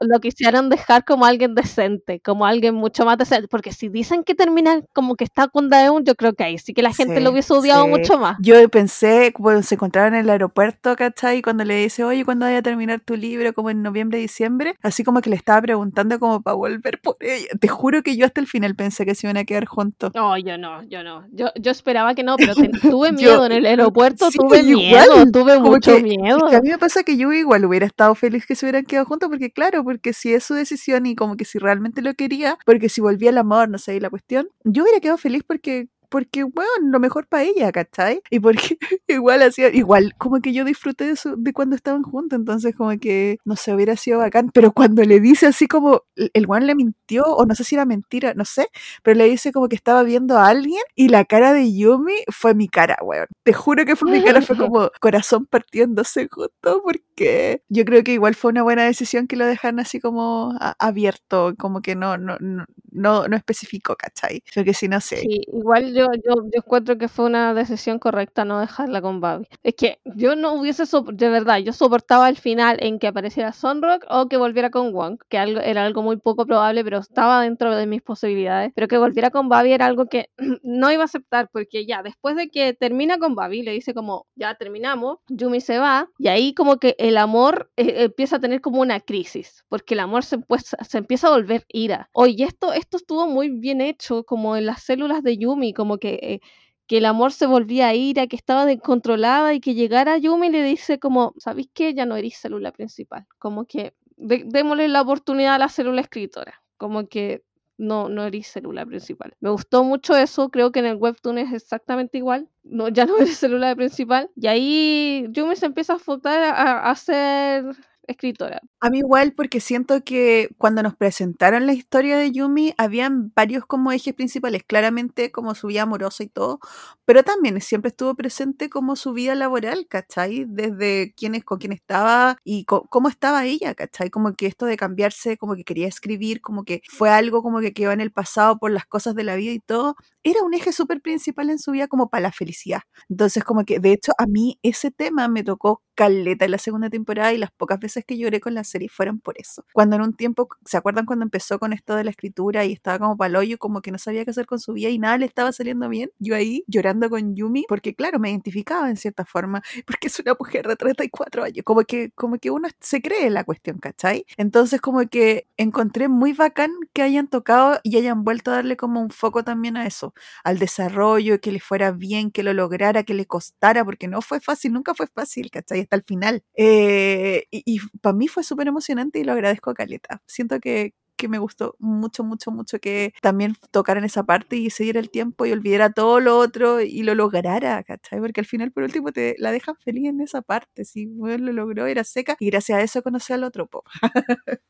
lo, quisieron dejar como alguien decente, como alguien mucho más decente, porque si dicen que termina como que está con Daeon, yo creo que ahí sí que la gente lo hubiese odiado mucho más. Yo pensé, cuando se encontraron en el aeropuerto, ¿cachai? Cuando le dice, oye, ¿cuándo vaya a terminar tu libro? Como en noviembre, diciembre, así como que le estaba preguntando como para volver por ella. Te juro que yo hasta el final pensé que se iban a quedar juntos. No, yo no, yo no. Yo, yo esperaba que no, pero tuve miedo en el aeropuerto, tuve miedo, tuve mucho miedo. a mí me pasa que yo igual hubiera estado feliz que se hubieran quedado juntos, porque claro, porque si es su decisión y como que si realmente lo quería, porque si volvía el amor, no sé, y la cuestión, yo hubiera quedado feliz porque porque, bueno, lo mejor para ella, ¿cachai? Y porque igual hacía, igual como que yo disfruté de, su, de cuando estaban juntos, entonces como que, no sé, hubiera sido bacán, pero cuando le dice así como, el Juan le mintió, o no sé si era mentira, no sé, pero le dice como que estaba viendo a alguien y la cara de Yumi fue mi cara, weón. Te juro que fue mi cara, fue como corazón partiéndose justo porque yo creo que igual fue una buena decisión que lo dejan así como abierto, como que no, no, no, no, no especificó, ¿cachai? Porque si no sé. Sí, igual yo yo, yo, encuentro que fue una decisión correcta no dejarla con Babi. Es que yo no hubiese, de verdad, yo soportaba el final en que apareciera Sunrock o que volviera con Wong, que algo, era algo muy poco probable, pero estaba dentro de mis posibilidades. Pero que volviera con Babi era algo que no iba a aceptar, porque ya después de que termina con Babi, le dice como, ya terminamos, Yumi se va, y ahí como que el amor eh, empieza a tener como una crisis, porque el amor se, pues, se empieza a volver ira. Oye, esto, esto estuvo muy bien hecho, como en las células de Yumi, como que, eh, que el amor se volvía ira, que estaba descontrolada y que llegara Yumi y le dice como, ¿sabéis qué? Ya no eres célula principal. Como que démosle la oportunidad a la célula escritora. Como que no, no eres célula principal. Me gustó mucho eso, creo que en el webtoon es exactamente igual. No, ya no eres célula principal. Y ahí Yumi se empieza a fotar a, a ser escritora. A mí igual porque siento que cuando nos presentaron la historia de Yumi habían varios como ejes principales, claramente como su vida amorosa y todo, pero también siempre estuvo presente como su vida laboral, ¿cachai? Desde quién es, con quién estaba y cómo estaba ella, ¿cachai? Como que esto de cambiarse, como que quería escribir, como que fue algo como que quedó en el pasado por las cosas de la vida y todo, era un eje súper principal en su vida como para la felicidad. Entonces como que de hecho a mí ese tema me tocó caleta en la segunda temporada y las pocas veces que lloré con la serie fueron por eso. Cuando en un tiempo, ¿se acuerdan cuando empezó con esto de la escritura y estaba como paloyo, como que no sabía qué hacer con su vida y nada le estaba saliendo bien? Yo ahí llorando con Yumi, porque claro, me identificaba en cierta forma, porque es una mujer de 34 años, como que, como que uno se cree en la cuestión, ¿cachai? Entonces como que encontré muy bacán que hayan tocado y hayan vuelto a darle como un foco también a eso, al desarrollo, que le fuera bien, que lo lograra, que le costara, porque no fue fácil, nunca fue fácil, ¿cachai? Hasta el final. Eh, y, para mí fue súper emocionante y lo agradezco a Caleta. Siento que, que me gustó mucho, mucho, mucho que también tocaran esa parte y se diera el tiempo y olvidara todo lo otro y lo lograra, ¿cachai? Porque al final, por último, te la dejan feliz en esa parte. Si lo logró, era seca y gracias a eso conocí al otro. Po.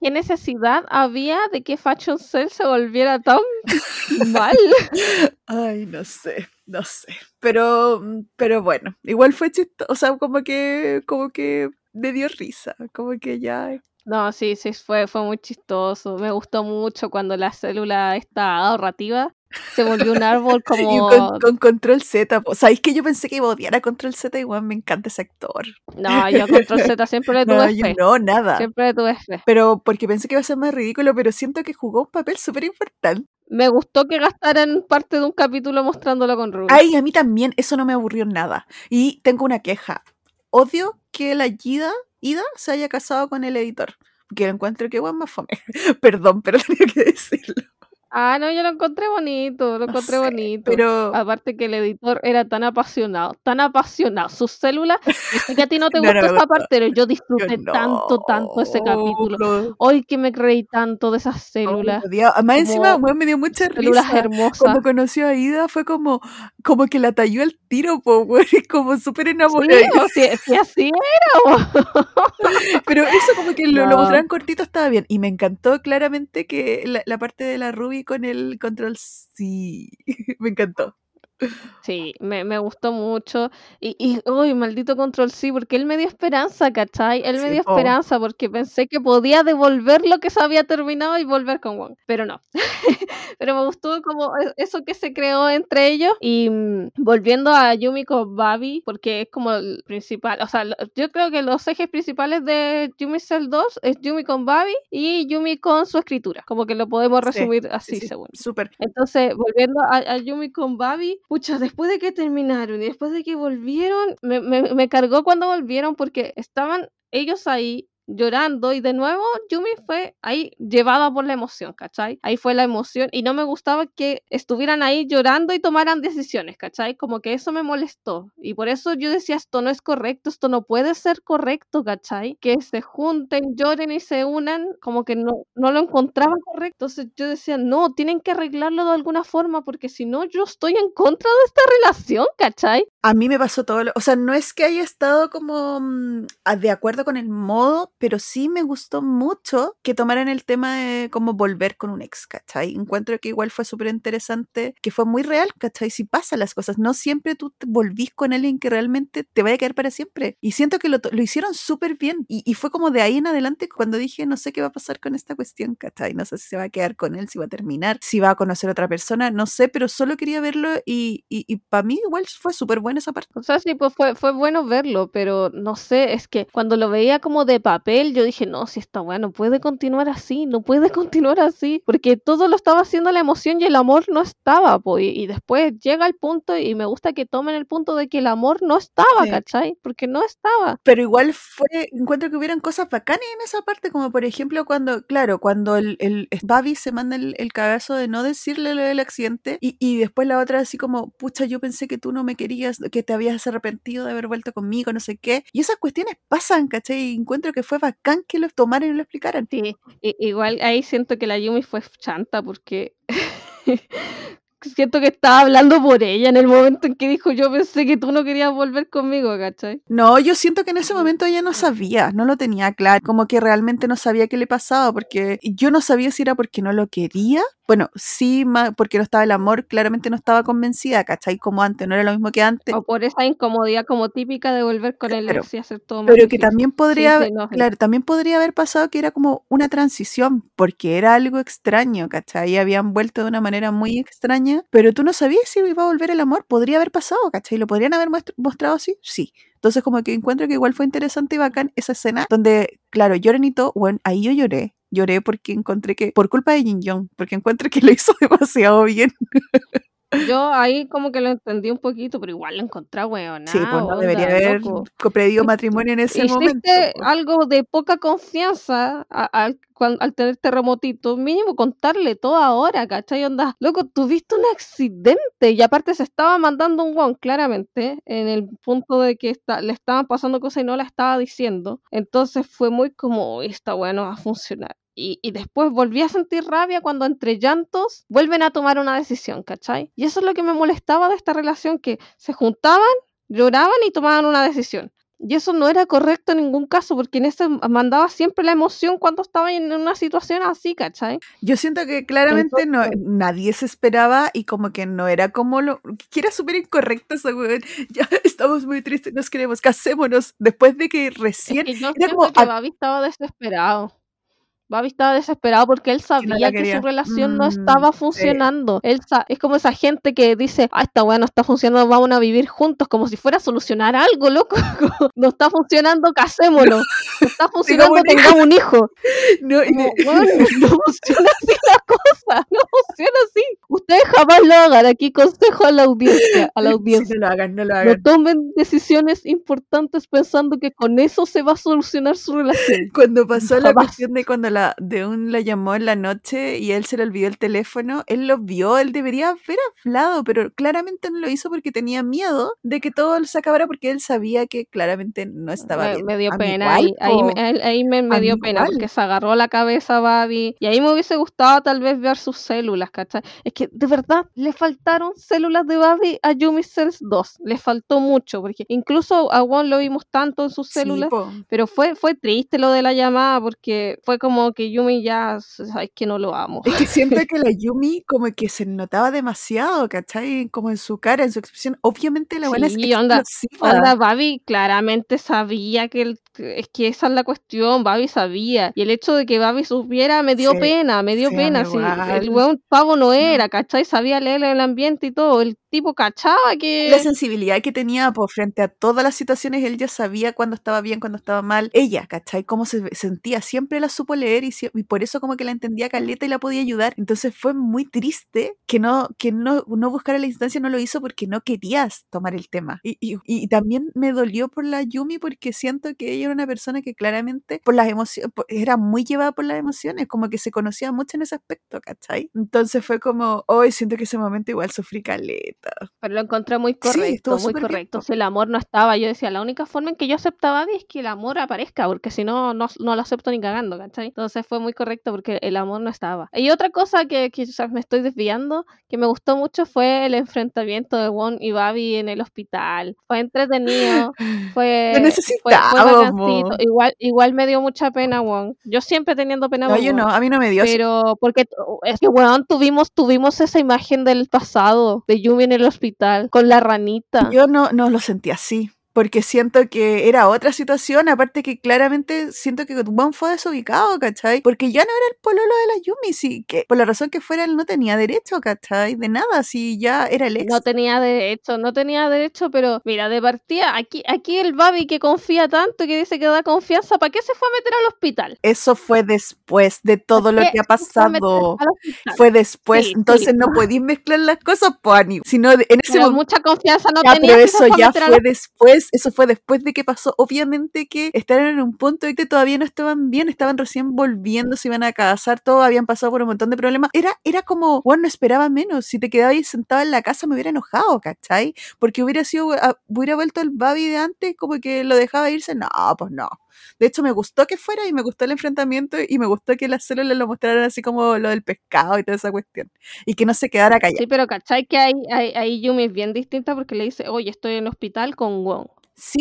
¿Qué necesidad había de que Fashion Cell se volviera tan mal? Ay, no sé, no sé. Pero, pero bueno, igual fue chistoso, o sea, como que, como que me dio risa, como que ya no, sí, sí, fue, fue muy chistoso. Me gustó mucho cuando la célula está ahorrativa se volvió un árbol como. con, control Z. ¿Sabéis que yo pensé que iba a odiar a control Z? Igual me encanta ese actor. No, yo a control Z siempre le tuve no, No, nada. Siempre le tuve fe. Pero porque pensé que iba a ser más ridículo, pero siento que jugó un papel súper importante. Me gustó que gastaran parte de un capítulo mostrándolo con Ruby. Ay, a mí también, eso no me aburrió nada. Y tengo una queja. Odio que la Ida, Ida se haya casado con el editor. Que encuentro que igual más fome. Perdón, pero tenía que decirlo. Ah, no, yo lo encontré bonito, lo encontré bonito. Pero aparte que el editor era tan apasionado, tan apasionado. Sus células, es que a ti no te gusta esa parte, pero yo disfruté tanto, tanto ese capítulo. Hoy que me creí tanto de esas células. Además encima, me dio mucha células risa. hermosas. Cuando conoció a Ida fue como, como que la talló el tiro, po, güey, como súper enamorada. Sí, sí, así era. pero eso como que lo, mostraron cortito estaba bien. Y me encantó claramente que la, la parte de la Ruby con el control sí. me encantó. Sí, me, me gustó mucho. Y, y uy, maldito Control sí, porque él me dio esperanza, ¿cachai? Él me dio esperanza porque pensé que podía devolver lo que se había terminado y volver con Wong. Pero no. Pero me gustó como e, eso que se creó entre ellos. Y mm, volviendo a Yumi con Babi, porque es como el principal. O sea, yo creo que los ejes principales de Yumi Cell 2 es Yumi con Babi y Yumi con su escritura. Como que lo podemos resumir así, según. Súper. Entonces, volviendo a, a Yumi con Babi, pucha, después de que terminaron y después de que volvieron, me, me, me cargó cuando volvieron porque estaban ellos ahí llorando y de nuevo Yumi fue ahí llevada por la emoción, ¿cachai? Ahí fue la emoción y no me gustaba que estuvieran ahí llorando y tomaran decisiones, ¿cachai? Como que eso me molestó y por eso yo decía esto no es correcto, esto no puede ser correcto, ¿cachai? Que se junten, lloren y se unan, como que no, no lo encontraba correcto, entonces yo decía no, tienen que arreglarlo de alguna forma porque si no yo estoy en contra de esta relación, ¿cachai? A mí me pasó todo, lo, o sea, no es que haya estado como mm, de acuerdo con el modo, pero sí me gustó mucho que tomaran el tema de cómo volver con un ex, ¿cachai? Encuentro que igual fue súper interesante, que fue muy real, ¿cachai? Si pasan las cosas, no siempre tú te volvís con alguien que realmente te vaya a quedar para siempre. Y siento que lo, lo hicieron súper bien. Y, y, fue como de ahí en adelante cuando dije, no sé qué va a pasar con esta cuestión, ¿cachai? No sé si se va a quedar con él, si va a terminar, si va a conocer a otra persona, no sé, pero solo quería verlo y, y, y para mí igual fue súper bueno esa parte. O sea, sí, pues fue, fue bueno verlo, pero no sé, es que cuando lo veía como de papel, yo dije, no, si está bueno, puede continuar así, no puede continuar así, porque todo lo estaba haciendo la emoción y el amor no estaba, pues, y, después llega el punto y me gusta que tomen el punto de que el amor no estaba, ¿cachai? Porque no estaba. Pero igual fue, encuentro que hubieran cosas bacanas en esa parte, como por ejemplo cuando, claro, cuando el, el Babi se manda el, el cagazo de no decirle lo del accidente y, y después la otra así como, pucha, yo pensé que tú no me querías, que te habías arrepentido de haber vuelto conmigo, no sé qué. Y esas cuestiones pasan, ¿cachai? Y encuentro que fue bacán que los tomaran y lo explicaran. Sí, igual ahí siento que la Yumi fue chanta porque siento que estaba hablando por ella en el momento en que dijo yo pensé que tú no querías volver conmigo, ¿cachai? No, yo siento que en ese momento ella no sabía, no lo tenía claro, como que realmente no sabía qué le pasaba, porque yo no sabía si era porque no lo quería bueno, sí, porque no estaba el amor, claramente no estaba convencida, ¿cachai? Como antes, no era lo mismo que antes. O por esa incomodidad como típica de volver con el ex y hacer todo Pero que también podría, claro, también podría haber pasado que era como una transición, porque era algo extraño, ¿cachai? Y habían vuelto de una manera muy extraña pero tú no sabías si iba a volver el amor, podría haber pasado, ¿cachai? ¿Lo podrían haber mostrado así? Sí. Entonces como que encuentro que igual fue interesante y bacán esa escena donde, claro, lloran y todo, bueno, ahí yo lloré, lloré porque encontré que, por culpa de Jin Young, porque encuentro que lo hizo demasiado bien. Yo ahí como que lo entendí un poquito, pero igual lo encontré weón. Sí, pues no debería haber pedido matrimonio en ese momento. Hiciste algo de poca confianza al, al tener terremotito, mínimo contarle todo ahora, ¿cachai? Onda, loco, tuviste un accidente y aparte se estaba mandando un guan claramente en el punto de que está, le estaban pasando cosas y no la estaba diciendo. Entonces fue muy como, esta weá no va a funcionar. Y, y, después volví a sentir rabia cuando entre llantos vuelven a tomar una decisión, ¿cachai? Y eso es lo que me molestaba de esta relación, que se juntaban, lloraban y tomaban una decisión. Y eso no era correcto en ningún caso, porque en ese mandaba siempre la emoción cuando estaba en una situación así, ¿cachai? Yo siento que claramente no, nadie se esperaba y como que no era como lo... que era súper incorrecto eso. Ya estamos muy tristes, nos queremos, casémonos. Después de que recién... Es que yo era como, que Babi estaba desesperado. Babi estaba desesperado porque él sabía que, su relación no mm, estaba funcionando. Él es como esa gente que dice, ah, esta weá no está funcionando, vamos a vivir juntos, como si fuera a solucionar algo, loco. no está funcionando, casémoslo. No está funcionando, tengamos un hijo. No, no funciona así la cosa, no funciona así. Ustedes jamás lo hagan, aquí consejo a la audiencia. A la audiencia. no lo hagan, no lo hagan. No tomen decisiones importantes pensando que con eso se va a solucionar su relación. Cuando pasó la cuestión de cuando la de un la llamó en la noche y él se le olvidó el teléfono, él lo vio, él debería haber hablado, pero claramente no lo hizo porque tenía miedo de que todo se acabara porque él sabía que claramente no estaba me, bien. Me dio pena, ahí, ahí, me, me dio pena porque se agarró la cabeza Babi y ahí me hubiese gustado tal vez ver sus células, ¿cachai? Es que de verdad le faltaron células de Babi a Yumi Cells 2, le faltó mucho porque incluso a Won lo vimos tanto en sus células, pero fue, fue triste lo de la llamada porque fue como que Yumi ya, sabes que no lo amo. Es que siento que la Yumi como que se notaba demasiado, ¿cachai? Como en su cara, en su expresión. Obviamente la buena sí, es onda, onda, Babi claramente sabía que el, es que esa es la cuestión, Babi sabía. Y el hecho de que Babi supiera me dio pena, me dio pena. Sí, el buen pavo no era, ¿cachai? Sabía leer el ambiente y todo. El tipo cachaba que... La sensibilidad que tenía por frente a todas las situaciones, él ya sabía cuando estaba bien, cuando estaba mal. Ella, ¿cachai? Cómo se sentía, siempre la supo leer y, por eso como que la entendía Caleta y la podía ayudar. Entonces fue muy triste que no, que no, no buscara la instancia, no lo hizo porque no querías tomar el tema. Y, y, y también me dolió por la Yumi porque siento que ella era una persona que claramente por las emociones, era muy llevada por las emociones, como que se conocía mucho en ese aspecto, ¿cachai? Entonces fue como, hoy siento que ese momento igual sufrí Caleta pero lo encontré muy correcto, muy correcto. el amor no estaba, yo decía, la única forma en que yo aceptaba es que el amor aparezca, porque si no, no, lo acepto ni cagando, ¿cachai? Entonces fue muy correcto porque el amor no estaba. Y otra cosa que quizás me estoy desviando, que me gustó mucho fue el enfrentamiento de Won y Babi en el hospital. Fue entretenido, fue, fue, igual, igual me dio mucha pena Won. Yo siempre teniendo pena No, yo no, a mí no me dio. Pero porque es que, weón, tuvimos, tuvimos esa imagen del pasado, de Yumi en el hospital con la ranita. Yo no, no lo sentí así porque siento que era otra situación, aparte que claramente siento que Juan fue desubicado, ¿cachai? Porque ya no era el pololo de la Yumi, sí, que por la razón que fuera él no tenía derecho, ¿cachai? De nada, si ya era el ex. No tenía derecho, no tenía derecho, pero mira, de partida, aquí, aquí el Babi que confía tanto, que dice que da confianza, ¿para qué se fue a meter al hospital? Eso fue después de todo lo que ha pasado. Fue, después, entonces no podéis mezclar las cosas, pues, sino en ese momento. mucha confianza no tenía. Pero eso ya fue después eso fue después de que pasó. Obviamente que estaban en un punto y que todavía no estaban bien, estaban recién volviendo, se iban a casar, todos habían pasado por un montón de problemas. Era, era como, bueno, no esperaba menos. Si te quedabas ahí sentado en la casa me hubiera enojado, ¿cachai? Porque hubiera sido, ah, hubiera vuelto el Babi de antes, como que lo dejaba irse. No, pues no. De hecho, me gustó que fuera y me gustó el enfrentamiento y me gustó que las células lo mostraran así como lo del pescado y toda esa cuestión. Y que no se quedara callado. Sí, pero ¿cachai? Que hay, hay, Yumi es bien distinta porque le dice, oye, estoy en el hospital con Wong. Sí,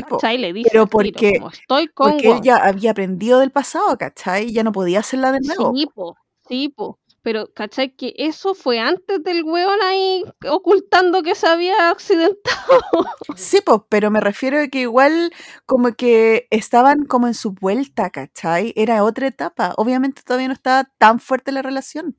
pero porque, estoy con porque él ya había aprendido del pasado, ¿cachai? Ya no podía hacerla de nuevo. Sí, po, sí, po. Pero, ¿cachai? Que eso fue antes del weón ahí ocultando que se había accidentado. Sí, pues, pero me refiero a que igual como que estaban como en su vuelta, ¿cachai? Era otra etapa. Obviamente todavía no estaba tan fuerte la relación.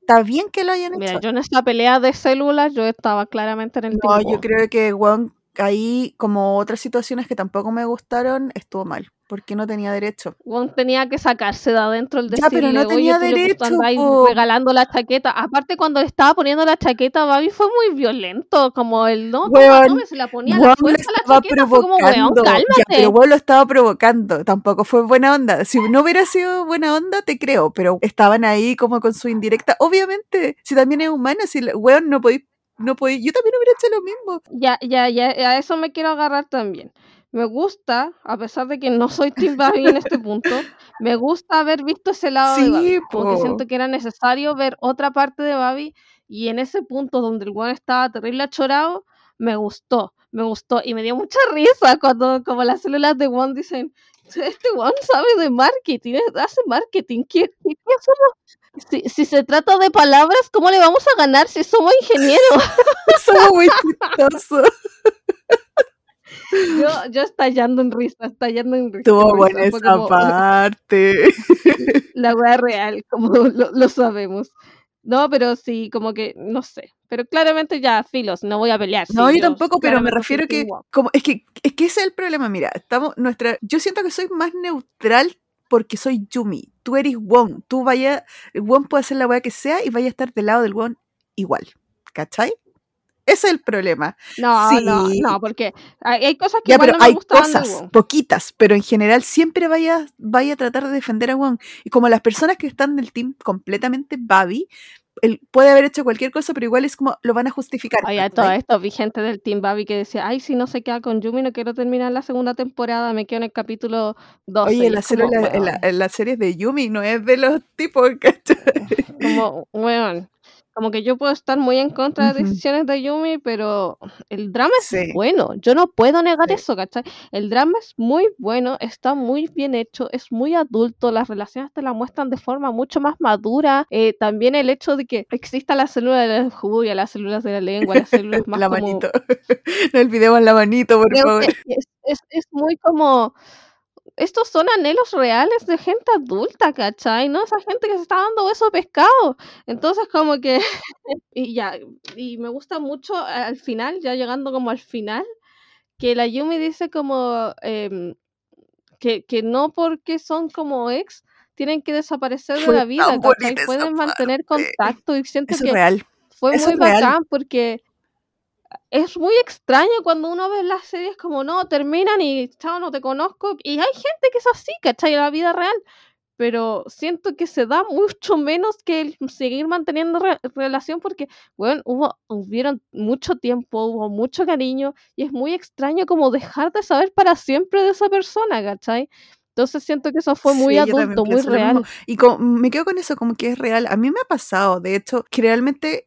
está bien que lo hayan Mira, hecho. yo en esta pelea de células, yo estaba claramente en el No, yo creo que Wong ahí, como otras situaciones que tampoco me gustaron, estuvo mal, porque no tenía derecho. Wong tenía que sacarse de adentro el Ya, pero decirle, no tenía oye, derecho, andáis po". regalando la chaqueta. Aparte, cuando le estaba poniendo la chaqueta a Babi fue muy violento, como el no, toma, se la ponía a Wong la fuerza la estaba chaqueta, fue como, weón, provocando. Ya, cálmate. pero Wong lo estaba provocando. Tampoco fue buena onda. Si no hubiera sido buena onda, te creo, pero estaban ahí como con su indirecta. Obviamente, si también es humana, si la- weón no podéis, no podéis, yo también hubiera hecho lo mismo. Ya, ya, ya, a eso me quiero agarrar también. Me gusta, a pesar de que no soy Team Babi en este punto, me gusta haber visto ese lado de Sí, Babi. Como que po. siento que era necesario ver otra parte de Babi y en ese punto donde el weón estaba terrible achorado, me gustó, me gustó y me dio mucha risa cuando como las células de Won dicen, este Won sabe de marketing, es- hace marketing, ¿qué, qué, qué somos? Si, si se trata de palabras, ¿cómo le vamos a ganar si somos ingenieros? Somos muy chistosos. Yo, yo estallando en risa, estallando en risa. Estuvo en buena risa, esa como parte. La wea real, como lo, lo sabemos. No, pero sí, como que, no sé. Pero claramente ya, filos, no voy a pelear. No, sí, yo tampoco, pero me refiero que, como, es que, es que ese es el problema, mira, estamos, nuestra, yo siento que soy más neutral porque soy Yumi, tú eres Wong, tú vaya, Wong puede hacer la weá que sea y vaya a estar del lado del Wong igual, ¿cachai? Ese es el problema. No, no, Sí. no, porque hay, cosas que Ya, igual pero no me hay de cosas, Wong. poquitas, pero en general siempre vaya, vaya a tratar de defender a Wong. Y como las personas que están del team completamente Babi, él puede haber hecho cualquier cosa, pero igual es como lo van a justificar. Oye, todo esto vi gente del Team Babi que decía, ay, si no se queda con Yumi, no quiero terminar la segunda temporada, me quedo en el capítulo 12. Oye, la como, la, la serie de Yumi no es de los tipos, ¿cachai? como, weón, como que yo puedo estar muy en contra de Ujú. decisiones de Yumi, pero el drama es Sí. bueno. Yo no puedo negar Sí. eso, ¿cachai? El drama es muy bueno, está muy bien hecho, es muy adulto, las relaciones te la muestran de forma mucho más madura. eh, también el hecho de que exista la célula de la jubia, las células de la lengua, las células más la como manito. No olvidemos la manito, por Creo favor. es, es muy como. Estos son anhelos reales de gente adulta, ¿cachai? ¿No? Esa gente que se está dando de pescado. Entonces, como que. y ya. Y me gusta mucho al final, ya llegando como al final, que la Yumi dice como. em, que, que no porque son como ex tienen que desaparecer de Fue la vida, ¿cachai? Pueden mantener parte. contacto y siento es que real. fue Eso muy real. bacán porque es muy extraño cuando uno ve las series como no, terminan y chao, no te conozco. Y hay gente que es así, ¿cachai? En la vida real. Pero siento que se da mucho menos que el seguir manteniendo re- relación porque, bueno, hubo, hubieron mucho tiempo, hubo mucho cariño y es muy extraño como dejar de saber para siempre de esa persona, ¿cachai? Entonces siento que eso fue muy Sí, adulto, muy real. Y como- me quedo con eso, como que es real. A mí me ha pasado, de hecho, que realmente,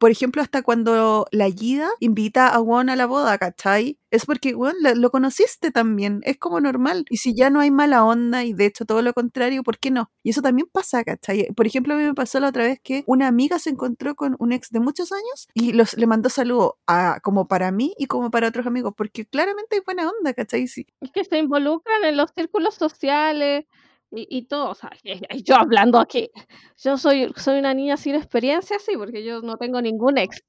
por ejemplo, hasta cuando la Yida invita a Won a la boda, ¿cachai? Es porque, Won, lo conociste también, es como normal. Y si ya no hay mala onda y de hecho todo lo contrario, ¿por qué no? Y eso también pasa, ¿cachai? Por ejemplo, a mí me pasó la otra vez que una amiga se encontró con un ex de muchos años y los, le mandó saludos a, como para mí y como para otros amigos, porque claramente hay buena onda, ¿cachai? Sí. Es que se involucran en los círculos sociales y, y todo. O sea, yo hablando aquí, yo soy, soy una niña sin experiencia, sí, porque yo no tengo ningún ex.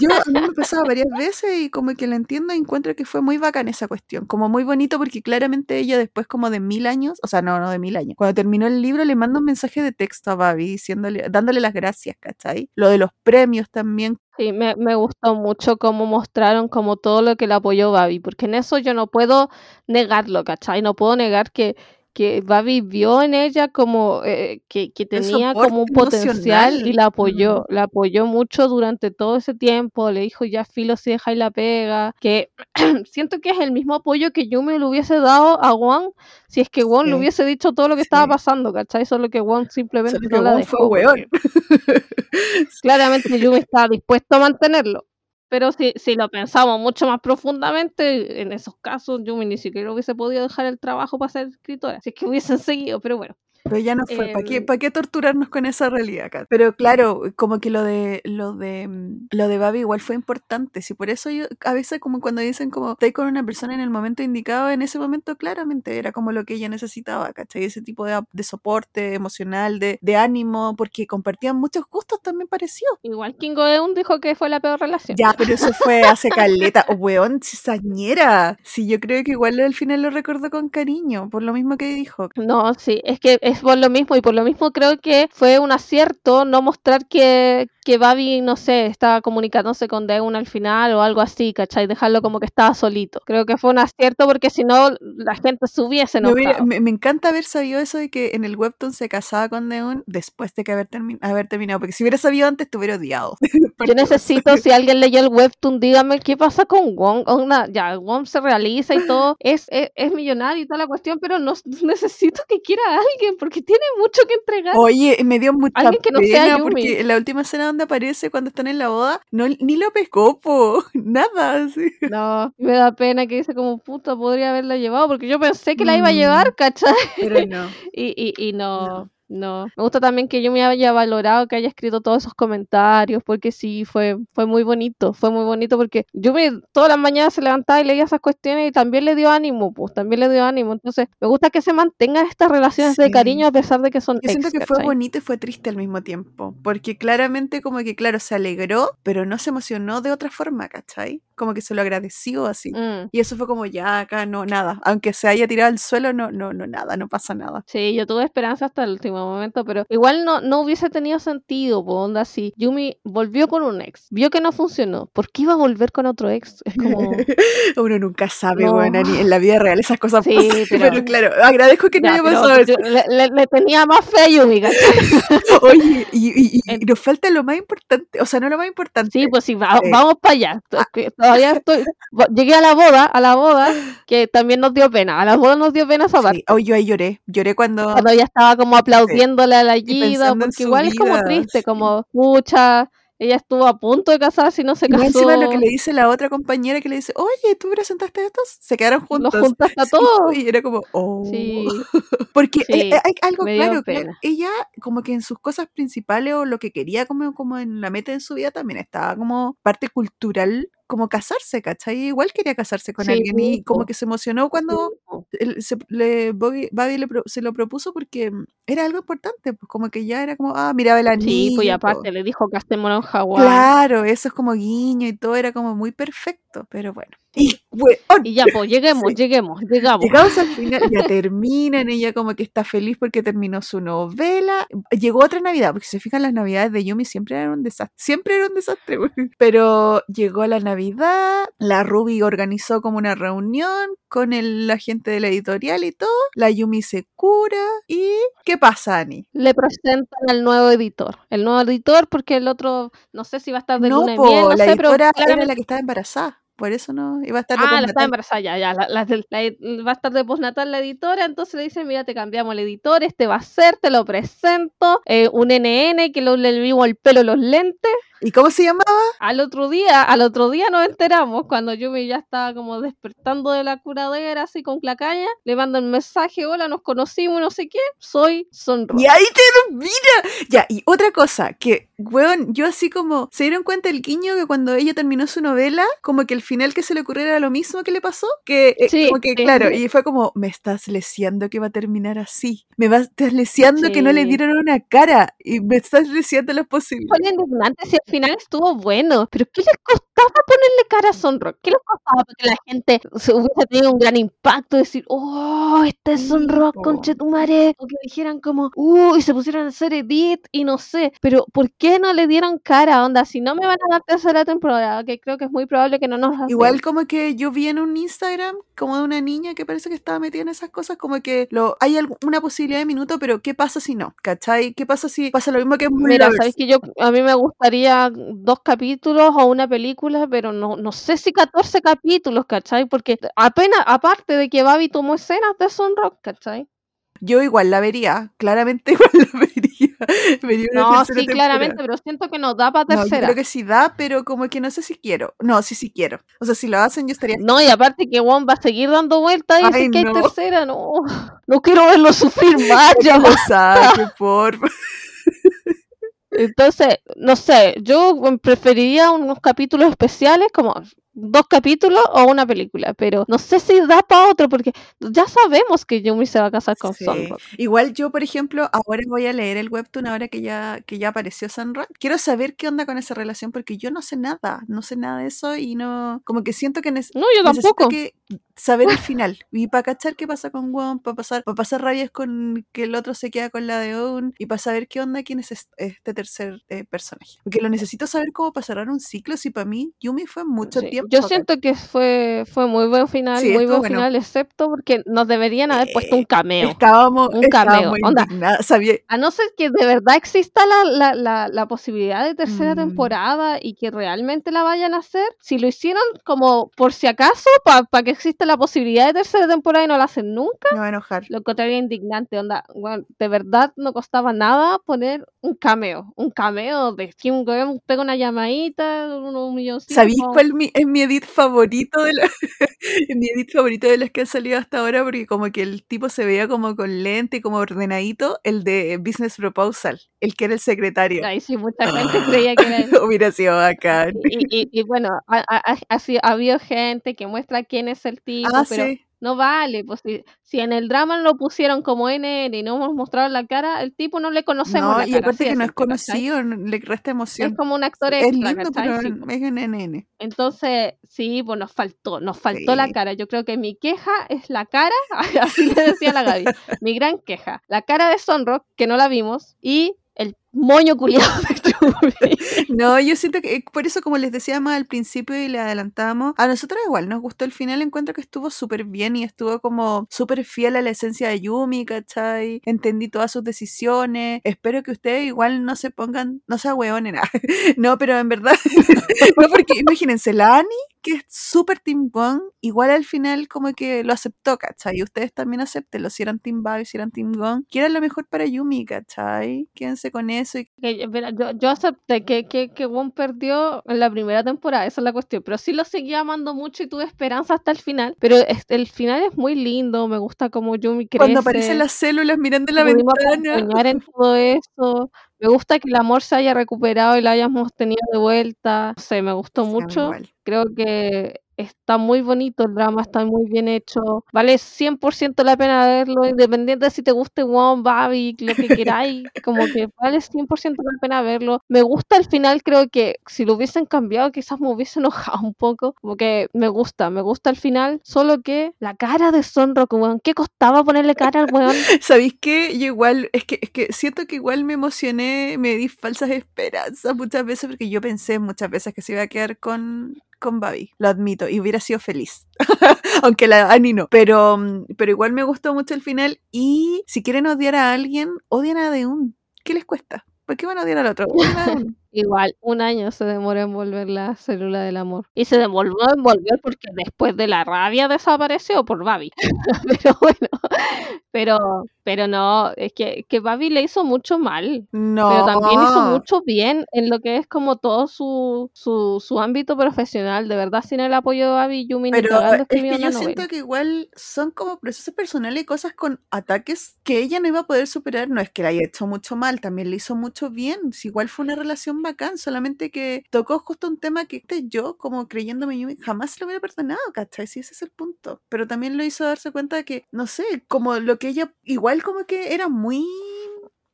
Yo a mí me ha pasado varias veces y como que la entiendo y encuentro que fue muy bacán esa cuestión, como muy bonito porque claramente ella después como de mil años, o sea, no, no de mil años, cuando terminó el libro le manda un mensaje de texto a Babi diciéndole, dándole las gracias, ¿cachai? Lo de los premios también. Sí, me, me gustó mucho cómo mostraron como todo lo que le apoyó Babi, porque en eso yo no puedo negarlo, ¿cachai? No puedo negar que, que Babi vio en ella como eh, que, que tenía como un potencial y emocional. la Mm. apoyó, la apoyó mucho durante todo ese tiempo, le dijo ya filo si deja y la pega, que siento que es el mismo apoyo que Yumi le hubiese dado a Won si es que Won le hubiese dicho todo lo que estaba pasando, ¿cachai? Solo que Won simplemente Solo que no la Won fue weón. claramente Yumi estaba dispuesto a mantenerlo. Pero si, si lo pensamos mucho más profundamente, en esos casos Yumi ni siquiera hubiese podido dejar el trabajo para ser escritora, si es que hubiesen seguido, pero bueno. Pero ya no fue. ¿Para qué, Em, para qué torturarnos con esa realidad acá? Pero claro, como que lo de lo de mm, lo de Babi igual fue importante. Sí, por eso yo a veces como cuando dicen como estoy con una persona en el momento indicado, en ese momento claramente era como lo que ella necesitaba, ¿cachai? Ese tipo de, de soporte emocional, de, de ánimo, porque compartían muchos gustos también parecidos. Igual Kingo Eun dijo que fue la peor relación. Ya, pero eso fue hace caleta. Oh, weón, cizañera. Sí, yo creo que igual al final lo recordó con cariño, por lo mismo que dijo. No, sí, es que es por lo mismo y por lo mismo creo que fue un acierto no mostrar que, que Babi, no sé, estaba comunicándose con Deun al final o algo así, ¿cachai? Dejarlo como que estaba solito. Creo que fue un acierto porque si no la gente se hubiese Me, me- me encanta haber sabido eso de que en el webtoon se casaba con Deon después de que haber, termi- haber terminado, porque si hubiera sabido antes te hubiera odiado. Yo necesito, si alguien leyó el webtoon, dígame qué pasa con Wong. Onda, ya, Wong se realiza y todo, es, es, es millonario y toda la cuestión, pero no necesito que quiera a alguien porque tiene mucho que entregar. Oye, me dio mucha Alguien que no sea Yumi. porque en la última escena aparece cuando están en la boda, no, ni lo pescó, po, nada, así. No, me da pena que dice como puta, podría haberla llevado porque yo pensé que la iba a Mm. llevar, ¿cachai? Pero no. Y, y, y no, no. Me gusta también que yo me haya valorado que haya escrito todos esos comentarios, porque sí, fue, fue muy bonito, fue muy bonito porque yo me, todas las mañanas se levantaba y leía esas cuestiones y también le dio ánimo, pues también le dio ánimo. Entonces, me gusta que se mantengan estas relaciones de Sí. cariño a pesar de que son Yo siento ex, que fue bonito y fue triste al mismo tiempo, porque claramente como que, claro, se alegró, pero no se emocionó de otra forma, ¿cachai? Como que se lo agradeció así. Mm. Y eso fue como, ya, acá no, nada. Aunque se haya tirado al suelo, no, no, no, nada, no pasa nada. Sí, yo tuve esperanza hasta el último momento, pero igual no, no hubiese tenido sentido, po, onda así. Yumi volvió con un ex, vio que no funcionó. ¿Por qué iba a volver con otro ex? Es como... Uno nunca sabe, No. bueno, ni en la vida real esas cosas Sí, pasan. pero- Pero, claro, agradezco que no Ya, haya pero pasado eso. le, le- le tenía más fe a Yumi. Oye, y, y- y- y nos falta lo más importante, o sea, no lo más importante. Sí, pues sí, va- Sí. vamos para allá. Que Todavía estoy. Llegué a la boda, a la boda, que también nos dio pena. A la boda nos dio pena esa parte. Sí. Oye, yo ahí lloré. Lloré cuando. Cuando ella estaba como aplaudiéndole a la Gida, porque igual es como vida, triste, sí. como, pucha, ella estuvo a punto de casarse y no se Y casó. encima lo que le dice la otra compañera que le dice, oye, ¿tú presentaste estos? Se quedaron Los juntos. juntaste a Sí, todos. Y era como, oh. Sí, Porque Sí, eh, hay algo claro, pena. ella como que en sus cosas principales o lo que quería como, como en la meta en su vida también estaba como parte cultural, como casarse, ¿cachai? Igual quería casarse con Sí, alguien y como que se emocionó cuando él se, le, Bobby, Bobby le pro- se lo propuso porque mm, era algo importante, pues como que ya era como, ah, miraba el anillo. Sí, pues y aparte le dijo casémonos en Hawái. Claro, eso es como guiño y todo era como muy perfecto, pero bueno. Y, weón, Y ya, pues lleguemos, Sí. lleguemos, llegamos. Llegamos al final, ya terminan, ella como que está feliz porque terminó su novela. Llegó otra Navidad, porque si se fijan las Navidades de Yumi siempre eran un desastre, siempre era un desastre, pero llegó la Navidad, la Ruby organizó como una reunión con el, la gente de la editorial y todo, la Yumi se cura y ¿qué pasa, Ani? Le presentan al nuevo editor. El nuevo editor, porque el otro, no sé si va a estar de No, luna po, miel, no la sé, pero editora era claramente- la que estaba embarazada, por eso no iba a estar de Ah, la está embarazada, ya, ya. La, la- la- va a estar de postnatal la editora, entonces le dicen, mira, te cambiamos el editor, este va a ser, te lo presento, eh, un NN que lo, le vimos el pelo, los lentes. ¿Y cómo se llamaba? Al otro día, al otro día nos enteramos, cuando Yumi ya estaba como despertando de la curadera, así con la caña, le mandan un mensaje, hola, nos conocimos, no sé qué, soy Sonro. Y ahí te lo mira. Ya, y otra cosa, que, weón, yo así como, ¿se dieron cuenta el guiño que cuando ella terminó su novela, como que el final que se le ocurriera era lo mismo que le pasó? Que, eh, Sí, como que, sí. claro, y fue como, me estás leseando que va a terminar así. Me vas estás leseando que no le dieron una cara. Y me estás leseando las posibilidades. Fue indignante final estuvo bueno, pero ¿qué les costaba ponerle cara a Sonrock? ¿Qué les costaba para que la gente se hubiese tenido un gran impacto? Decir, oh, este es po. conchetumare. O que dijeran como, uh, y se pusieran a hacer edit y no sé. Pero ¿por qué no le dieron cara? Onda, si no me van a dar tercera temporada, que creo que es muy probable que no nos la Igual como que yo vi en un Instagram como de una niña que parece que estaba metida en esas cosas, como que lo hay una posibilidad de minuto, pero ¿qué pasa si no? ¿Cachai? ¿Qué pasa si pasa lo mismo que Mira, sabéis que yo a mí me gustaría dos capítulos o una película, pero no, no sé si 14 capítulos, ¿cachai? Porque apenas, aparte de que Babi tomó escenas de Sunrock, ¿cachai? Yo igual la vería, claramente igual la vería. Vería una No, sí, temporada. claramente, pero siento que no da para No, yo tercera. creo que sí da, pero como que no sé si quiero. No, sí, sí quiero. O sea, si lo hacen, yo estaría. No, y aparte que Juan va a seguir dando vueltas y Ay, dice que hay no. tercera, no. No quiero verlo sufrir más, ya lo saque, por Entonces, no sé, yo preferiría unos capítulos especiales como dos capítulos o una película, pero no sé si da para otro porque ya sabemos que Yumi se va a casar con Sí. Sunrock. Igual yo, por ejemplo, ahora voy a leer el webtoon ahora que ya, que ya apareció Sunrock. Quiero saber qué onda con esa relación porque yo no sé nada, no sé nada de eso y no, como que siento que No, yo tampoco. que saber el final y para cachar qué pasa con Won, para pasar, para pasar rabias con que el otro se queda con la de Oun y para saber qué onda quién es est- este tercer eh, personaje. Porque lo necesito saber cómo para cerrar un ciclo si para mí Yumi fue mucho Sí, tiempo. Yo siento que fue, fue muy buen final, Sí, muy buen bueno. final, excepto porque nos deberían haber puesto un Eh, cameo. Estábamos, Un cameo, estábamos sabía, A no ser que de verdad exista la, la, la, la posibilidad de tercera Mm. temporada y que realmente la vayan a hacer, si lo hicieron como por si acaso, para que exista la posibilidad de tercera temporada y no la hacen nunca, me va a enojar. lo encontraría indignante. Onda, weón, de verdad no costaba nada poner un cameo. Un cameo de Kim pega una llamadita, unos milloncitos. ¿Sabéis cuál mi- es mi edit favorito de la, mi edit favorito de las que han salido hasta ahora? Porque como que el tipo se veía como con lente y como ordenadito, el de Business Proposal, el que era el secretario. Ahí sí, mucha gente creía que era. Hubiera sido bacán. Y, y- y bueno, ha, ha- ha- sido- ha habido gente que muestra quién es el tipo, Ah, pero sí. no vale, pues si, si en el drama lo pusieron como NN y no hemos mostrado la cara, el tipo no le conocemos No, la y cara. aparte así que no es conocido, no- le resta Es emoción. como un actor Es extra, lindo, pero Sí, es pues. en NN. Entonces, sí, pues nos faltó, nos faltó la Sí. cara. Yo creo que mi queja es la cara, así le decía la Gaby, mi gran queja. La cara de Sunrock, que no la vimos, y el moño culiado. No, yo siento que eh, por eso, como les decía más al principio y le adelantamos, a nosotros igual nos gustó el final. Encuentro que estuvo súper bien y estuvo como súper fiel a la esencia de Yumi, ¿cachai? Entendí todas sus decisiones. Espero que ustedes igual no se pongan, no sea hueón en nada. No, pero en verdad, no, porque imagínense, la Ani, que es súper Team Gong, igual al final como que lo aceptó, ¿cachai? Ustedes también aceptenlo, si eran Team Babi, si eran Team Gong, quieran lo mejor para Yumi, ¿cachai? Quédense con eso y Que, mira, yo, yo acepté que, que, que Won perdió en la primera temporada, esa es la cuestión, pero sí lo seguía amando mucho y tuve esperanza hasta el final. Pero este, el final es muy lindo, me gusta como Yumi crece. cuando aparecen las células mirando la ventana. en todo eso. Me gusta que el amor se haya recuperado y lo hayamos tenido de vuelta. No sé, me gustó mucho. Creo que está muy bonito el drama, está muy bien hecho. Vale 100% la pena verlo, independiente de si te guste One, Babi, lo que queráis. como que vale 100% la pena verlo. Me gusta el final, creo que si lo hubiesen cambiado quizás me hubiese enojado un poco. Como que me gusta, me gusta el final. Solo que la cara de Sonrock, weón, ¿qué costaba ponerle cara al weón? ¿Sabéis qué? Yo igual, es que, es que siento que igual me emocioné, me di falsas esperanzas muchas veces porque yo pensé muchas veces que se iba a quedar con, con Babi, lo admito, y hubiera sido feliz. Aunque la Ani no. Pero, mm, pero igual me gustó mucho el final y si quieren odiar a alguien, odian a Deun. ¿Qué les cuesta? ¿Por qué van a odiar al otro? Odien a. Igual, un año se demoró en volver la célula del amor. Y se demoró en volver porque después de la rabia desapareció por Babi. pero bueno, pero, pero no, es que, que Babi le hizo mucho mal. No. Pero también hizo mucho bien en lo que es como todo su, su, su ámbito profesional. De verdad, sin el apoyo de Babi, Yumi Pero cagando es que yo novela. siento que igual son como procesos personales y cosas con ataques que ella no iba a poder superar. No es que la haya hecho mucho mal, también le hizo mucho bien. Si igual fue una relación bacán, solamente que tocó justo un tema que este, yo, como creyéndome Yumi, jamás se lo hubiera perdonado, ¿cachai? Si ese es el punto. Pero también lo hizo darse cuenta de que, no sé, como lo que ella, igual como que era muy...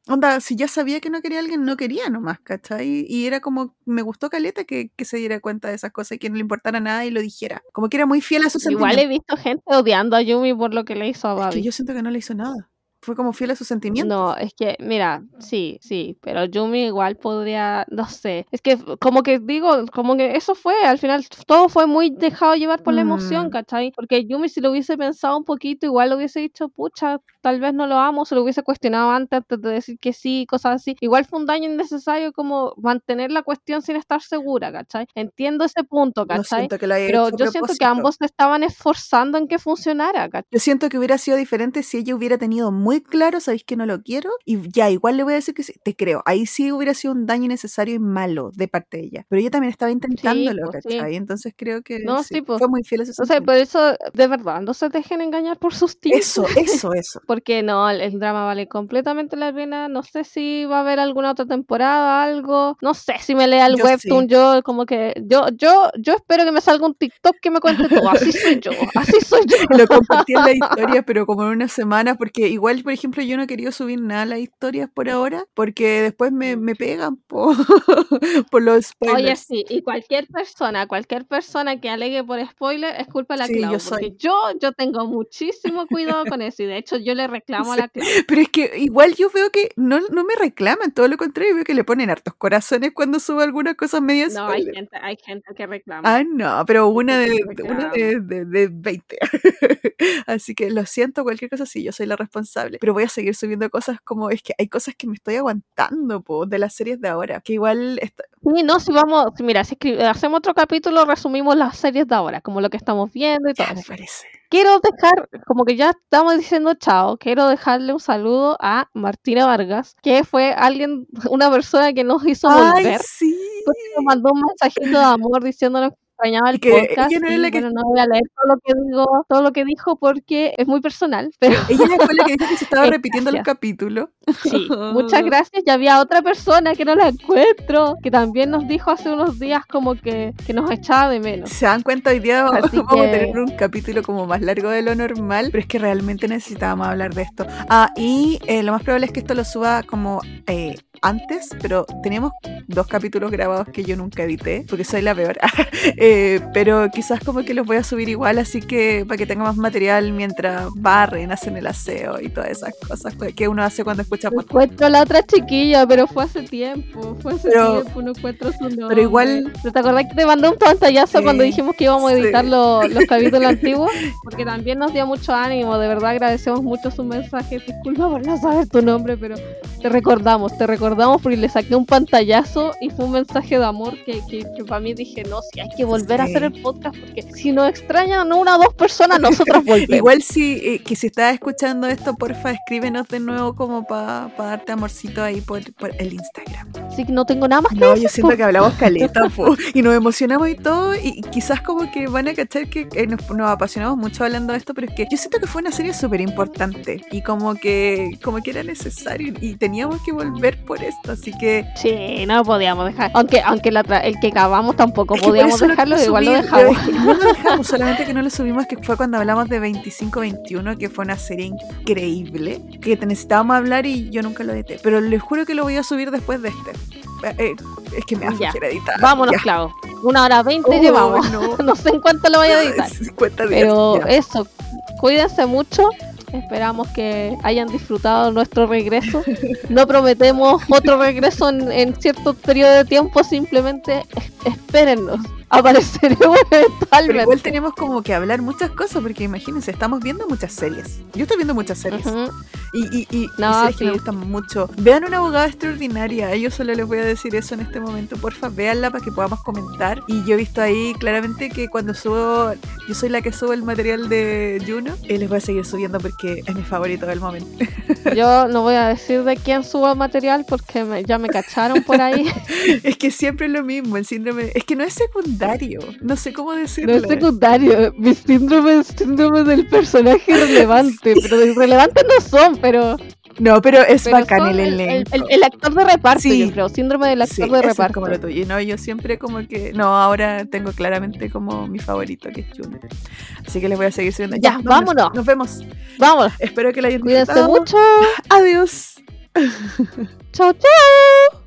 Onda, si ya sabía que no quería a alguien, no quería nomás, ¿cachai? Y era como, me gustó Caleta que, que se diera cuenta de esas cosas y que no le importara nada y lo dijera. Como que era muy fiel a sus Igual he visto gente odiando a Yumi por lo que le hizo a Es Babi. que yo siento que no le hizo nada. Fue como fiel a sus sentimientos. No, es que, mira, sí, sí, pero Yumi igual podría, no sé, es que como que digo, como que eso fue, al final todo fue muy dejado llevar por la emoción, Mm. ¿cachai? Porque Yumi si lo hubiese pensado un poquito, igual lo hubiese dicho, pucha, tal vez no lo amo, se lo hubiese cuestionado antes, antes de decir que sí, cosas así. Igual fue un daño innecesario como mantener la cuestión sin estar segura, ¿cachai? Entiendo ese punto, No ¿cachai? siento que lo haya Pero yo siento que ambos se estaban esforzando en que funcionara, ¿cachai? Yo siento que hubiera sido diferente si ella hubiera tenido muy muy claro, sabéis que no lo quiero, y ya, igual le voy a decir que sí, te creo. Ahí sí hubiera sido un daño innecesario y malo de parte de ella. Pero ella también estaba intentándolo, pues, sí. ¿cachai? Entonces creo que No, sí, sí, pues. fue muy fiel a ese O sea, por eso, de verdad, no se dejen engañar por sus tíos. Eso, eso, eso. Porque no, el, el drama vale completamente la pena. No sé si va a haber alguna otra temporada, algo. No sé si me lea el Yo webtoon. sí. Yo, como que. Yo, yo, yo espero que me salga un TikTok que me cuente todo. Así soy yo. Así soy yo. Lo compartí en la historia, pero como en una semana, porque igual, por ejemplo, yo no he querido subir nada a las historias por ahora, porque después me, me pegan po- por los spoilers. Oye, sí, y cualquier persona, cualquier persona que alegue por spoiler es culpa de la Sí, Clau. yo porque soy. yo, yo tengo muchísimo cuidado con eso. Y de hecho, yo le reclamo a Sí, la Clau. Pero es que igual yo veo que no, no me reclaman, todo lo contrario, veo que le ponen hartos corazones cuando subo algunas cosas medio No, hay gente, hay gente que reclama. Ah, no, pero una de, una de, de, de 20. Así que lo siento, cualquier cosa sí, yo soy la responsable. Pero voy a seguir subiendo cosas como es que hay cosas que me estoy aguantando po, de las series de ahora. Que igual está- Sí, no, si vamos, mira, si hacemos otro capítulo, resumimos las series de ahora, como lo que estamos viendo y todo ya me parece. Quiero dejar, como que ya estamos diciendo chao, quiero dejarle un saludo a Martina Vargas, que fue alguien, una persona que nos hizo Ay, volver, sí. porque nos mandó un mensajito de amor diciéndonos extrañaba el que podcast. ella no es la que bueno, no voy a leer todo lo que digo, todo lo que dijo porque es muy personal, pero ella fue la que dijo que se estaba Eh, repitiendo los capítulos. Sí, muchas gracias. Y había otra persona que no la encuentro, que también nos dijo hace unos días como que, que nos echaba de menos. Se dan cuenta, hoy día Así vamos a que- tener un capítulo como más largo de lo normal, pero es que realmente necesitábamos hablar de esto. Ah, y eh, lo más probable es que esto lo suba como eh, antes, pero teníamos dos capítulos grabados que yo nunca edité, porque soy la peor. Eh, pero quizás como que los voy a subir igual, así que para que tenga más material mientras barren, hacen el aseo y todas esas cosas que uno hace cuando escucha podcast. encuentro a la otra chiquilla, pero fue hace tiempo, fue hace Pero- tiempo, no encuentro su nombre. pero igual- ¿Pero ¿Te acordás que te mandé un pantallazo Sí, cuando dijimos que íbamos a sí. editar lo- los capítulos antiguos? Porque también nos dio mucho ánimo, de verdad agradecemos mucho sus mensajes. Disculpa por no saber tu nombre, pero te recordamos, te recordamos porque le saqué un pantallazo y fue un mensaje de amor que, que, que para mí dije, no, si hay que volver a hacer el podcast porque si nos extrañan una o dos personas, nosotros volvemos. Igual si, eh, que si estás escuchando esto, porfa, escríbenos de nuevo como para darte amorcito ahí por, por el Instagram. Así que no tengo nada más que No, decir. yo siento que hablamos caleta, po, y nos emocionamos y todo, y quizás como que van a cachar que eh, nos, nos apasionamos mucho hablando de esto, pero es que yo siento que fue una serie súper importante, y como que, como que era necesario, y teníamos que volver por esto, así que... Sí, no podíamos dejar. Aunque, aunque la tra- el que acabamos tampoco es que podíamos lo dejarlo, igual lo dejamos. No lo dejamos, solamente que no lo subimos, que fue cuando hablamos de 25-21, que fue una serie increíble, que te necesitábamos hablar y yo nunca lo edité, pero les juro que lo voy a subir después de este. Eh, eh, es que me flojera editar. Vámonos, ya. Clau. Una hora veinte Oh, llevamos. no. No sé en cuánto lo vaya a editar. 50 días, Pero ya. eso, cuídense mucho. Esperamos que hayan disfrutado nuestro regreso. No prometemos otro regreso en, cierto periodo de tiempo, simplemente es- espérennos. Apareceremos Pero eventualmente. igual tenemos como que hablar muchas cosas, porque imagínense, estamos viendo muchas series. Yo estoy viendo muchas series. Ujú. Y, y, y, y No, series que me sí. gustan mucho. Vean una abogada extraordinaria. Yo solo les voy a decir eso en este momento. Porfa, véanla para que podamos comentar. Y yo he visto ahí claramente que cuando subo, yo soy la que subo el material de Juno. Y les voy a seguir subiendo porque es mi favorito del momento. Yo no voy a decir de quién subo el material porque me- ya me cacharon por ahí. es que siempre es lo mismo, el síndrome. Es que no es secundario. No sé cómo No decirlo. es secundario. Mi síndrome es síndrome del personaje relevante. Pero irrelevantes no son, pero. No, pero es pero bacán el el, elenco. el- el actor de reparto, Sí. yo creo. Síndrome del actor Sí, de eso es reparto. como lo tuyo. No, yo siempre como que. No, ahora tengo claramente como mi favorito, que es Juno. Así que les voy a seguir subiendo. Ya, vámonos. Nos vemos. Vamos. Espero que la hayan Cuídense mucho. Adiós. Chao, chao.